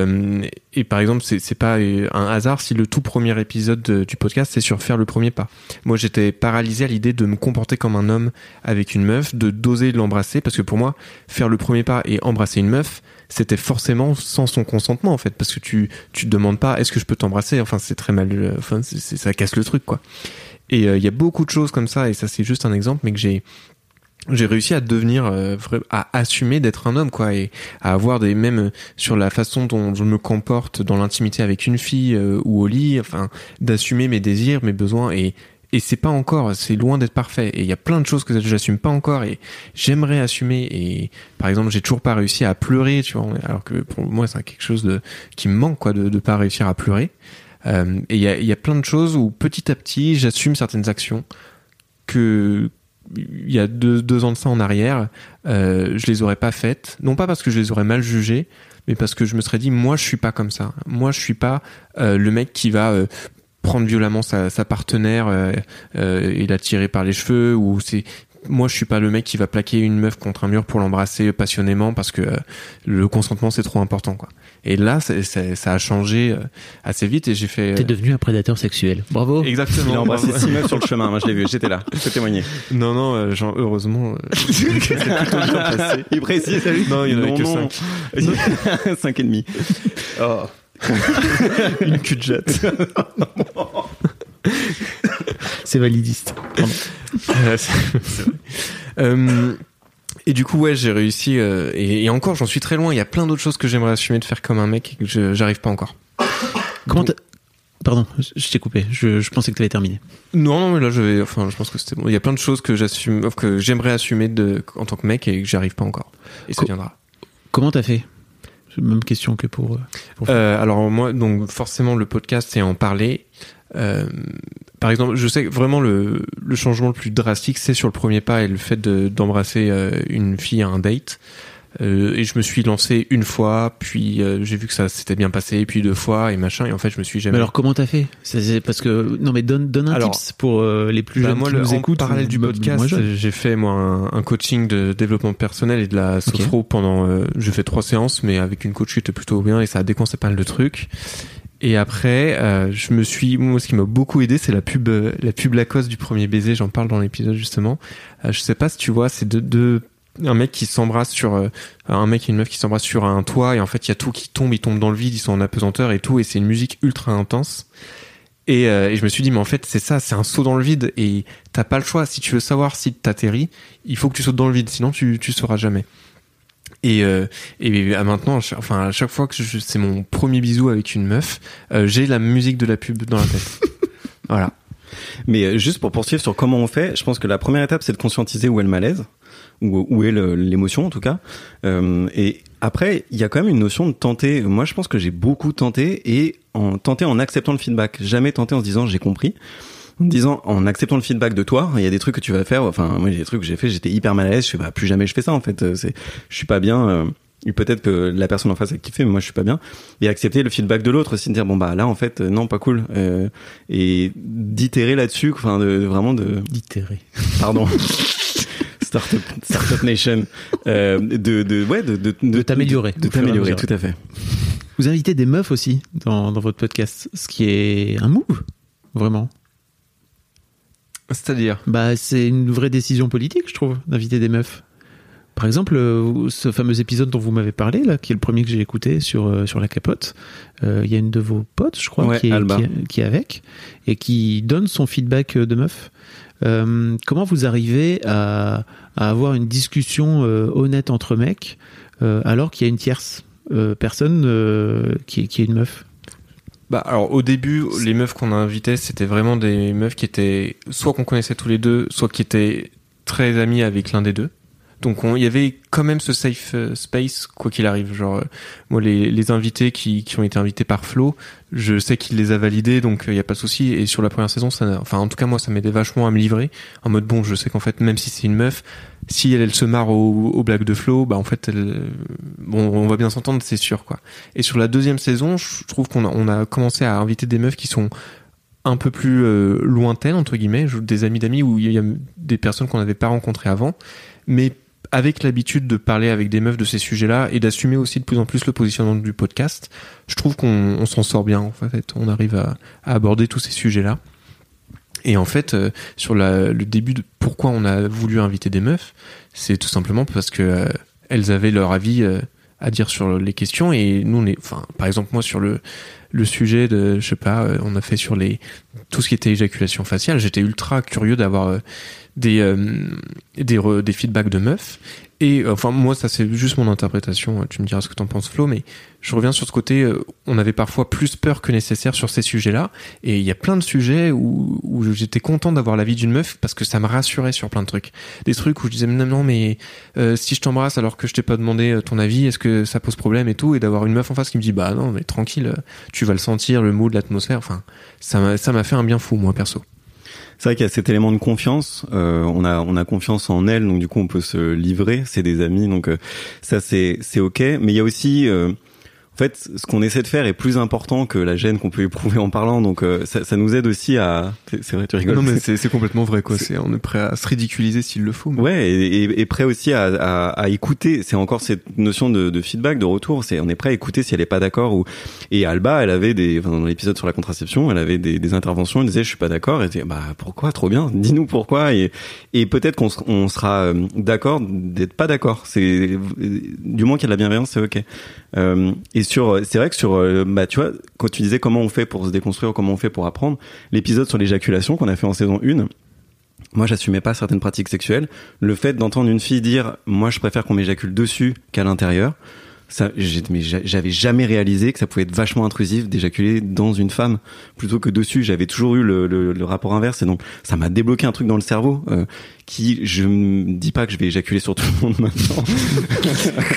Speaker 3: par exemple, c'est pas un si le tout premier épisode de- du podcast c'est sur faire le premier pas. Moi, j'étais paralysé à l'idée de me comporter comme un homme avec une meuf, de d'oser l'embrasser, parce que pour moi, faire le premier pas et embrasser une meuf, c'était forcément sans son consentement en fait, parce que tu tu te demandes pas est-ce que je peux t'embrasser? Enfin, c'est très mal. Enfin, ça casse le truc quoi. Et euh, il y a beaucoup de choses comme ça, et ça c'est juste un exemple, mais que j'ai j'ai réussi à devenir euh, à assumer d'être un homme quoi et à avoir des même euh, sur la façon dont je me comporte dans l'intimité avec une fille euh, ou au lit enfin d'assumer mes désirs mes besoins et et c'est pas encore c'est loin d'être parfait. Et il y a plein de choses que j'assume pas encore et j'aimerais assumer et par exemple j'ai toujours pas réussi à pleurer tu vois alors que pour moi c'est quelque chose de qui me manque quoi de de pas réussir à pleurer. Euh, et il y a il y a plein de choses où petit à petit j'assume certaines actions que il y a deux, ans de ça en arrière, euh, je les aurais pas faites. Non pas parce que je les aurais mal jugées, mais parce que je me serais dit, moi, je suis pas comme ça. Moi, je suis pas euh, le mec qui va euh, prendre violemment sa, sa partenaire euh, et la tirer par les cheveux ou c'est moi je suis pas le mec qui va plaquer une meuf contre un mur pour l'embrasser passionnément parce que euh, le consentement c'est trop important quoi. Et là ça, a changé euh, assez vite et j'ai fait.
Speaker 1: T'es devenu un prédateur sexuel. Bravo.
Speaker 3: Exactement.
Speaker 2: Il a embrassé six meufs sur le chemin. Moi, je l'ai vu. J'étais là. Je peux témoigner.
Speaker 3: Non non, euh, genre heureusement. euh, c'est plutôt bien passé.
Speaker 2: Il précise. salut.
Speaker 3: Non, il y en avait que
Speaker 2: non.
Speaker 3: cinq.
Speaker 2: cinq et demi. Oh.
Speaker 3: Une cul de jatte.
Speaker 1: C'est validiste.
Speaker 3: Euh. Euh, et du coup, ouais, j'ai réussi. euh, et, et encore, j'en suis très loin. Il y a plein d'autres choses que j'aimerais assumer de faire comme un mec et que j'arrive pas encore.
Speaker 1: Comment Pardon, je t'ai coupé. Je, je pensais que t'avais terminé.
Speaker 3: Non, non, mais là, je vais. Enfin, je pense que c'était bon. Il y a plein de choses que j'assume, que j'aimerais assumer de, en tant que mec et que j'arrive pas encore. Et ça viendra.
Speaker 1: Comment t'as fait? Même question que pour. pour-
Speaker 3: Euh, alors moi, donc forcément, le podcast, c'est en parler. Euh, par exemple, je sais que vraiment le, le changement le plus drastique, c'est sur le premier pas et le fait de- d'embrasser euh, une fille à un date. Euh, et je me suis lancé une fois, puis euh, j'ai vu que ça s'était bien passé, puis deux fois et machin. Et en fait, je me suis
Speaker 1: Mais
Speaker 3: jamais.
Speaker 1: alors comment t'as fait? C'est- Parce que non, mais donne donne un
Speaker 3: Alors,
Speaker 1: tips pour euh, les plus
Speaker 3: Bah,
Speaker 1: jeunes
Speaker 3: moi,
Speaker 1: qui
Speaker 3: le,
Speaker 1: nous
Speaker 3: en parallèle du podcast, j'ai fait moi un, un coaching de développement personnel et de la sophro pendant. Euh, j'ai fait trois séances, mais avec une coach qui était plutôt bien et ça a déconcé pas mal de trucs. Et après, euh, je me suis, moi, ce qui m'a beaucoup aidé, c'est la pub, euh, la pub Lacoste du premier baiser. J'en parle dans l'épisode justement. Euh, je sais pas si tu vois, c'est deux, deux, un mec qui s'embrasse sur, euh, un mec et une meuf qui s'embrassent sur un toit et en fait il y a tout qui tombe, ils tombent dans le vide, ils sont en apesanteur et tout et c'est une musique ultra intense. Et, euh, et je me suis dit, mais en fait, c'est ça, c'est un saut dans le vide et t'as pas le choix. Si tu veux savoir si t'atterris, il faut que tu sautes dans le vide, sinon tu, tu sauras jamais. Et, euh, et à maintenant, à chaque- enfin, à chaque fois que je- c'est mon premier bisou avec une meuf, euh, j'ai la musique de la pub dans la tête. voilà.
Speaker 2: Mais euh, juste pour poursuivre sur comment on fait, je pense que la première étape, c'est de conscientiser où est le malaise, où, où est l'émotion en tout cas. Euh, et après, il y a quand même une notion de tenter. Moi, je pense que j'ai beaucoup tenté et en tenter en acceptant le feedback. Jamais tenté en se disant j'ai compris. En me disant, en acceptant le feedback de toi, il y a des trucs que tu vas faire. Enfin, moi, il y a des trucs que j'ai fait, j'étais hyper mal à l'aise. Je fais, bah, plus jamais je fais ça, en fait. Euh, C'est, je suis pas bien. euh, et peut-être que la personne en face a kiffé, mais moi, je suis pas bien. Et accepter le feedback de l'autre aussi, de dire, bon, bah, là, en fait, euh, non, pas cool. Euh, et d'itérer là-dessus, enfin, de, de vraiment de,
Speaker 1: D'itérer.
Speaker 2: pardon. Startup, Startup Nation. Euh, de, de, ouais, de, de,
Speaker 1: De t'améliorer.
Speaker 2: De t'améliorer, tout à fait.
Speaker 1: Vous invitez des meufs aussi dans, dans votre podcast, ce qui est un move, vraiment.
Speaker 3: C'est-à-dire?
Speaker 1: Bah, c'est une vraie décision politique, je trouve, d'inviter des meufs. Par exemple, euh, ce fameux épisode dont vous m'avez parlé, là, qui est le premier que j'ai écouté sur, euh, sur la capote, euh, il y a une de vos potes, je crois,
Speaker 2: Ouais,
Speaker 1: qui, est,
Speaker 2: Alba.
Speaker 1: qui, est, qui est avec, et qui donne son feedback de meuf. Comment vous arrivez à, à avoir une discussion honnête entre mecs, alors qu'il y a une tierce personne qui, qui est une meuf?
Speaker 3: Bah alors au début, les meufs qu'on a invitées, c'était vraiment des meufs qui étaient soit qu'on connaissait tous les deux, soit qui étaient très amies avec l'un des deux. Donc on- il y avait quand même ce safe euh, space quoi qu'il arrive. Genre euh, moi les, les invités qui, qui ont été invités par Flo, je sais qu'il les a validés donc il y a pas de souci. Et sur la première saison, ça, enfin en tout cas moi ça m'aidait vachement à me livrer en mode bon je sais qu'en fait même si c'est une meuf, si elle, elle se marre aux, blagues de Flo, bah en fait elle, euh, bon on va bien s'entendre c'est sûr quoi. Et sur la deuxième saison, je trouve qu'on a, on a commencé à inviter des meufs qui sont un peu plus euh, lointaines entre guillemets, des amis d'amis où il y a des personnes qu'on n'avait pas rencontrées avant, mais avec l'habitude de parler avec des meufs de ces sujets-là et d'assumer aussi de plus en plus le positionnement du podcast, je trouve qu'on on s'en sort bien en fait, on arrive à, aborder tous ces sujets-là. Et en fait, euh, sur le début de pourquoi on a voulu inviter des meufs, c'est tout simplement parce que euh, elles avaient leur avis euh, à dire sur les questions et nous on par exemple moi sur le le sujet de, je sais pas, euh, on a fait sur les tout ce qui était éjaculation faciale, j'étais ultra curieux d'avoir euh, des euh, des des feedbacks de meufs et euh, enfin moi ça c'est juste mon interprétation, tu me diras ce que t'en penses Flo, mais je reviens sur ce côté, euh, on avait parfois plus peur que nécessaire sur ces sujets-là et il y a plein de sujets où, où j'étais content d'avoir l'avis d'une meuf parce que ça me rassurait sur plein de trucs. Des trucs où je disais non, non mais euh, si je t'embrasse alors que je t'ai pas demandé ton avis, est-ce que ça pose problème et tout? Et d'avoir une meuf en face qui me dit bah non mais tranquille, tu vas le sentir, le mood, l'atmosphère, enfin ça m'a fait un bien fou moi perso.
Speaker 2: C'est vrai qu'il y a cet élément de confiance. Euh, on a on a confiance en elle, donc du coup on peut se livrer. C'est des amis, donc euh, ça c'est c'est ok. Mais il y a aussi, euh, en fait, ce qu'on essaie de faire est plus important que la gêne qu'on peut éprouver en parlant. Donc, euh, ça, ça, nous aide aussi à. C'est vrai, tu rigoles.
Speaker 3: Non, mais c'est complètement vrai, quoi. C'est, on est prêt à se ridiculiser s'il le faut. Mais...
Speaker 2: Ouais, et, et, prêt aussi à, à, à écouter. C'est encore cette notion de, de, feedback, de retour. C'est, on est prêt à écouter si elle est pas d'accord. Ou et Alba, elle avait des, enfin, dans l'épisode sur la contraception, elle avait des, des interventions. Elle disait, je suis pas d'accord. Elle disait, bah pourquoi? Trop bien. Dis-nous pourquoi. Et, et peut-être qu'on on sera euh, d'accord d'être pas d'accord. C'est du moins qu'il y a de la bienveillance, c'est ok. Euh, et sur, c'est vrai que sur, euh, bah tu vois, quand tu disais comment on fait pour se déconstruire, comment on fait pour apprendre, l'épisode sur l'éjaculation qu'on a fait en saison 1, moi j'assumais pas certaines pratiques sexuelles. Le fait d'entendre une fille dire, moi je préfère qu'on m'éjacule dessus qu'à l'intérieur, ça, mais j'avais jamais réalisé que ça pouvait être vachement intrusif d'éjaculer dans une femme plutôt que dessus. J'avais toujours eu le, le, le, rapport inverse et donc ça m'a débloqué un truc dans le cerveau euh, qui, je me dis pas que je vais éjaculer sur tout le monde maintenant.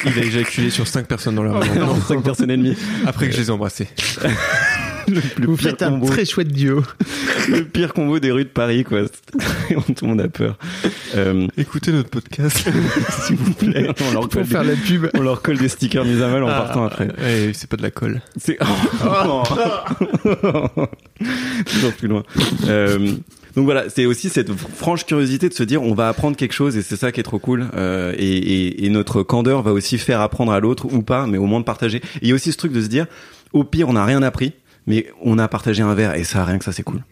Speaker 3: Il a éjaculé sur cinq personnes dans la rue.
Speaker 2: non, cinq personnes et demie.
Speaker 3: Après que je les ai embrassés.
Speaker 1: le, Vous faites un très chouette duo.
Speaker 2: le pire combo des rues de Paris, quoi. Tout le monde a peur.
Speaker 3: Euh, Écoutez notre podcast,
Speaker 2: s'il vous plaît.
Speaker 1: On leur colle faire la pub.
Speaker 2: On leur colle des stickers mis à mal en ah, partant après.
Speaker 3: Ouais, c'est pas de la colle.
Speaker 2: C'est oh. toujours plus loin. Euh, donc voilà, c'est aussi cette franche curiosité de se dire on va apprendre quelque chose et c'est ça qui est trop cool. Euh, et, et, et, notre candeur va aussi faire apprendre à l'autre ou pas, mais au moins de partager. Et il y a aussi ce truc de se dire au pire on n'a rien appris, mais on a partagé un verre et ça, rien que ça, c'est cool.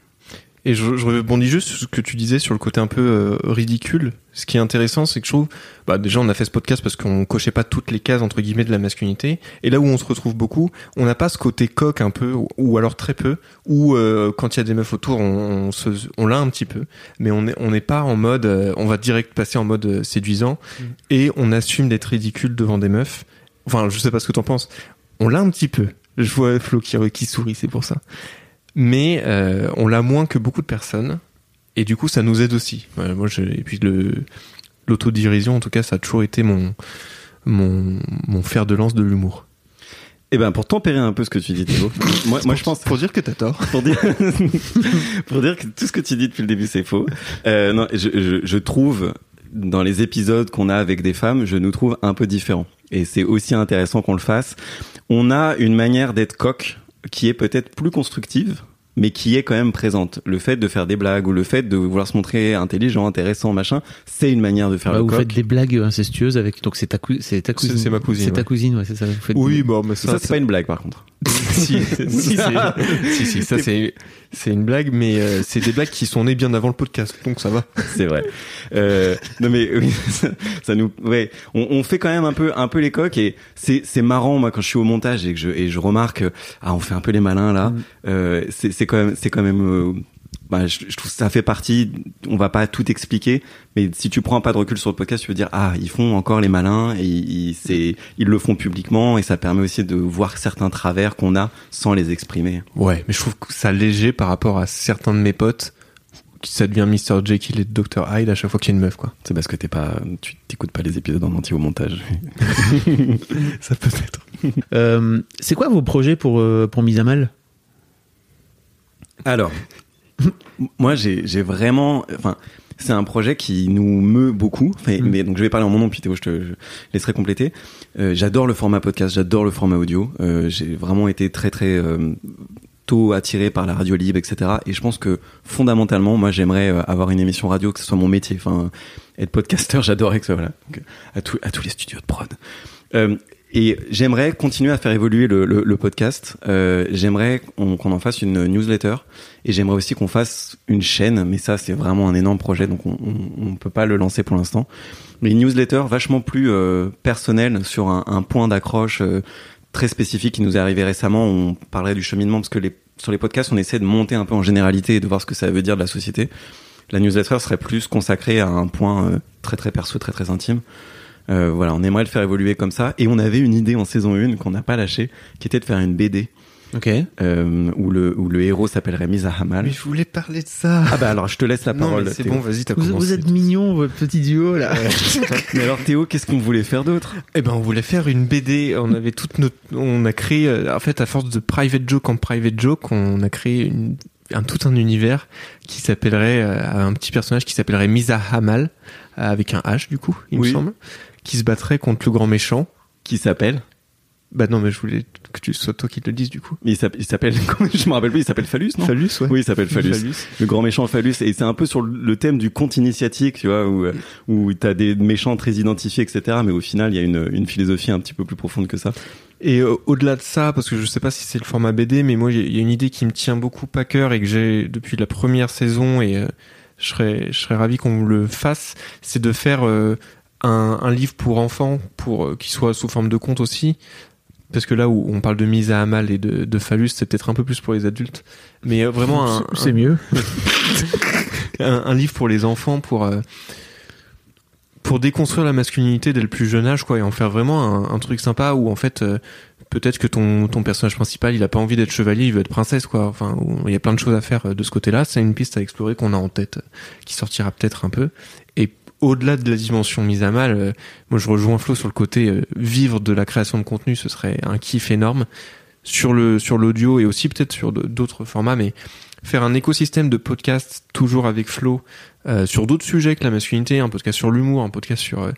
Speaker 3: Et je, je rebondis juste sur ce que tu disais sur le côté un peu euh, ridicule. Ce qui est intéressant, c'est que je trouve, bah déjà on a fait ce podcast parce qu'on cochait pas toutes les cases entre guillemets de la masculinité. Et là où on se retrouve beaucoup, on n'a pas ce côté coq un peu, ou alors très peu, où euh, quand il y a des meufs autour, on, on, se, on l'a un petit peu, mais on n'est on pas en mode, euh, on va direct passer en mode séduisant mm. et on assume d'être ridicule devant des meufs. Enfin, je sais pas ce que t'en penses. On l'a un petit peu. Je vois Flo qui, qui sourit, c'est pour ça mais euh, on l'a moins que beaucoup de personnes et du coup ça nous aide aussi moi je, et puis l'autodirision en tout cas ça a toujours été mon mon mon fer de lance de l'humour
Speaker 2: eh ben pour tempérer un peu ce que tu dis Thibaut, moi, moi je pense
Speaker 3: pour dire que t'as tort,
Speaker 2: pour dire pour dire que tout ce que tu dis depuis le début c'est faux. Euh, non, je, je, je trouve dans les épisodes qu'on a avec des femmes, je nous trouve un peu différents et c'est aussi intéressant qu'on le fasse. On a une manière d'être coq qui est peut-être plus constructive mais qui est quand même présente. Le fait de faire des blagues ou le fait de vouloir se montrer intelligent, intéressant, machin, c'est une manière de faire
Speaker 1: bah,
Speaker 2: le
Speaker 1: Vous
Speaker 2: coq.
Speaker 1: faites des blagues incestueuses avec donc c'est ta, c'est ta cousine.
Speaker 3: C'est ma cousine.
Speaker 1: C'est ta cousine, ouais, c'est ça. Vous faites
Speaker 3: oui, bon, mais ça,
Speaker 2: ça c'est pas une blague par contre.
Speaker 3: si, si, si, si, ça c'est c'est une blague, mais euh, c'est des blagues qui sont nées bien avant le podcast, donc ça va.
Speaker 2: C'est vrai. Euh, non mais oui, ça, ça nous, ouais, on, on, fait quand même un peu un peu les coques et c'est c'est marrant moi quand je suis au montage et que je et je remarque ah on fait un peu les malins là. Mm. Euh, c'est c'est quand même c'est quand même euh, bah, je, je, trouve que ça fait partie. On va pas tout expliquer, mais si tu prends pas de recul sur le podcast, tu peux dire ah ils font encore les malins et ils, c'est ils le font publiquement et ça permet aussi de voir certains travers qu'on a sans les exprimer.
Speaker 3: Ouais, mais je trouve que ça léger par rapport à certains de mes potes ça devient Mr Jekyll et Dr Hyde à chaque fois qu'il y a une meuf quoi.
Speaker 2: C'est parce que t'es pas tu t'écoutes pas les épisodes en entier au montage.
Speaker 3: ça peut être.
Speaker 1: Euh, c'est quoi vos projets pour euh, pour mise à mal
Speaker 2: Alors moi, j'ai vraiment, enfin, c'est un projet qui nous meut beaucoup. Mm. Mais donc, je vais parler en mon nom, puis Théo, je te laisserai compléter. Euh, j'adore le format podcast, j'adore le format audio. Euh, j'ai vraiment été très très euh, tôt attiré par la radio libre, etc. Et je pense que fondamentalement, moi, j'aimerais avoir une émission radio, que ce soit mon métier. Enfin, être podcasteur, j'adorerais que ça, voilà. Donc, à, à tous les studios de prod. Euh, et j'aimerais continuer à faire évoluer le, le, le podcast. Euh, j'aimerais qu'on en fasse une newsletter. Et j'aimerais aussi qu'on fasse une chaîne. Mais ça, c'est vraiment un énorme projet. Donc, on ne peut pas le lancer pour l'instant. Mais une newsletter vachement plus euh, personnelle sur un, un point d'accroche euh, très spécifique qui nous est arrivé récemment. On parlerait du cheminement parce que les, sur les podcasts, on essaie de monter un peu en généralité et de voir ce que ça veut dire de la société. La newsletter serait plus consacrée à un point euh, très très perso, très très intime. Euh, voilà, on aimerait le faire évoluer comme ça. Et on avait une idée en saison 1 qu'on n'a pas lâché, qui était de faire une BD.
Speaker 1: Ok.
Speaker 2: Euh, où le où le héros s'appellerait Misa Hamal.
Speaker 3: Mais je voulais parler de ça.
Speaker 2: Ah bah alors je te laisse la parole.
Speaker 3: C'est bon, vas-y, t'as
Speaker 1: vous, vous êtes mignon, votre petit duo là.
Speaker 2: mais alors Théo, qu'est-ce qu'on voulait faire d'autre?
Speaker 3: Eh ben on voulait faire une BD. On avait toute notre, on a créé euh, en fait à force de private joke en private joke, on a créé une un tout un univers qui s'appellerait euh, un petit personnage qui s'appellerait Misa Hamal avec un H du coup, il me semble qui se battrait contre le grand méchant.
Speaker 2: Qui s'appelle
Speaker 3: Bah non, mais je voulais que tu sois toi qui te le dises du coup.
Speaker 2: S'appelle, il s'appelle- je me rappelle plus, il s'appelle Phallus, non
Speaker 3: Phallus, ouais.
Speaker 2: Oui, il s'appelle Phallus.
Speaker 3: Phallus.
Speaker 2: Le grand méchant Phallus. Et c'est un peu sur le thème du conte initiatique, tu vois, où, où t'as des méchants très identifiés, etc. Mais au final, il y a une, une philosophie un petit peu plus profonde que ça.
Speaker 3: Et euh, au-delà de ça, parce que je sais pas si c'est le format BD, mais moi il y a une idée qui me tient beaucoup à cœur et que j'ai depuis la première saison et euh, je serais je serais ravi qu'on le fasse, c'est de faire euh, un, un livre pour enfants, pour euh, qui soit sous forme de conte aussi. Parce que là où on parle de mise à mal et de, de phallus, c'est peut-être un peu plus pour les adultes, mais euh, vraiment un,
Speaker 1: C'est mieux.
Speaker 3: un, un livre pour les enfants pour euh, pour déconstruire la masculinité dès le plus jeune âge quoi et en faire vraiment un, un truc sympa où en fait euh, peut-être que ton ton personnage principal il a pas envie d'être chevalier il veut être princesse quoi enfin il y a plein de choses à faire de ce côté-là c'est une piste à explorer qu'on a en tête qui sortira peut-être un peu et au-delà de la dimension mise à mal, euh, moi je rejoins Flo sur le côté euh, vivre de la création de contenu, ce serait un kiff énorme. Sur le sur l'audio et aussi peut-être sur d'autres formats, mais faire un écosystème de podcasts toujours avec Flo euh, sur d'autres sujets que la masculinité, un podcast sur l'humour, un podcast sur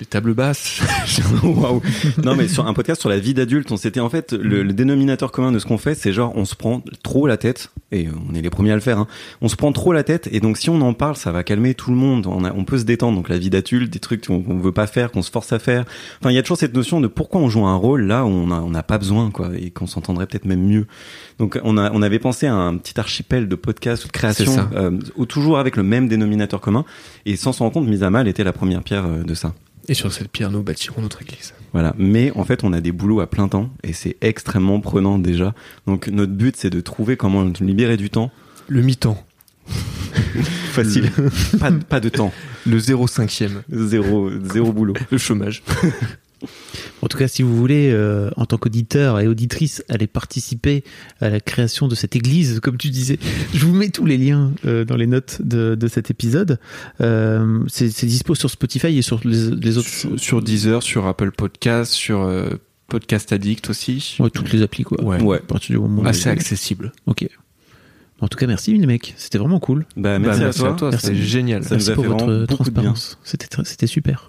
Speaker 3: les tables basses.
Speaker 2: Waouh. Non, mais sur un podcast sur la vie d'adulte, on s'était en fait le, le dénominateur commun de ce qu'on fait, c'est genre on se prend trop la tête et on est les premiers à le faire. Hein, on se prend trop la tête et donc si on en parle, ça va calmer tout le monde. On, a, on peut se détendre. Donc la vie d'adulte, des trucs qu'on veut pas faire, qu'on se force à faire. Enfin, il y a toujours cette notion de pourquoi on joue un rôle là où on n'a pas besoin quoi et qu'on s'entendrait peut-être même mieux. Donc on a on avait pensé à un petit archipel de podcasts ou de créations, euh, toujours avec le même dénominateur commun et sans s'en rendre compte, mise à mal était la première pierre euh, de ça.
Speaker 3: Et sur cette pierre, nous bâtirons notre église.
Speaker 2: Voilà, mais en fait, on a des boulots à plein temps et c'est extrêmement prenant déjà. Donc notre but, c'est de trouver comment libérer du temps
Speaker 3: Le mi-temps.
Speaker 2: facile, pas, pas de temps,
Speaker 3: Le 0,5e.
Speaker 2: zéro, zéro boulot.
Speaker 3: Le chômage.
Speaker 1: En tout cas, si vous voulez, euh, en tant qu'auditeur et auditrice, aller participer à la création de cette église, comme tu disais, je vous mets tous les liens euh, dans les notes de, de cet épisode. Euh, c'est c'est dispo sur Spotify et sur les, les autres.
Speaker 3: Sur, sur Deezer, sur Apple Podcast, sur euh, Podcast Addict aussi.
Speaker 1: Ouais, toutes les applis, quoi.
Speaker 3: Ouais.
Speaker 2: Ouais.
Speaker 1: À partir du moment où-
Speaker 3: Assez accessible.
Speaker 1: Ok. En tout cas, merci les mecs. C'était vraiment cool.
Speaker 2: Bah,
Speaker 3: Bah,
Speaker 2: merci, à toi.
Speaker 1: Merci.
Speaker 3: c'est génial.
Speaker 2: Ça nous
Speaker 1: merci
Speaker 2: a
Speaker 1: pour
Speaker 2: fait
Speaker 1: votre transparence. C'était tr- c'était super.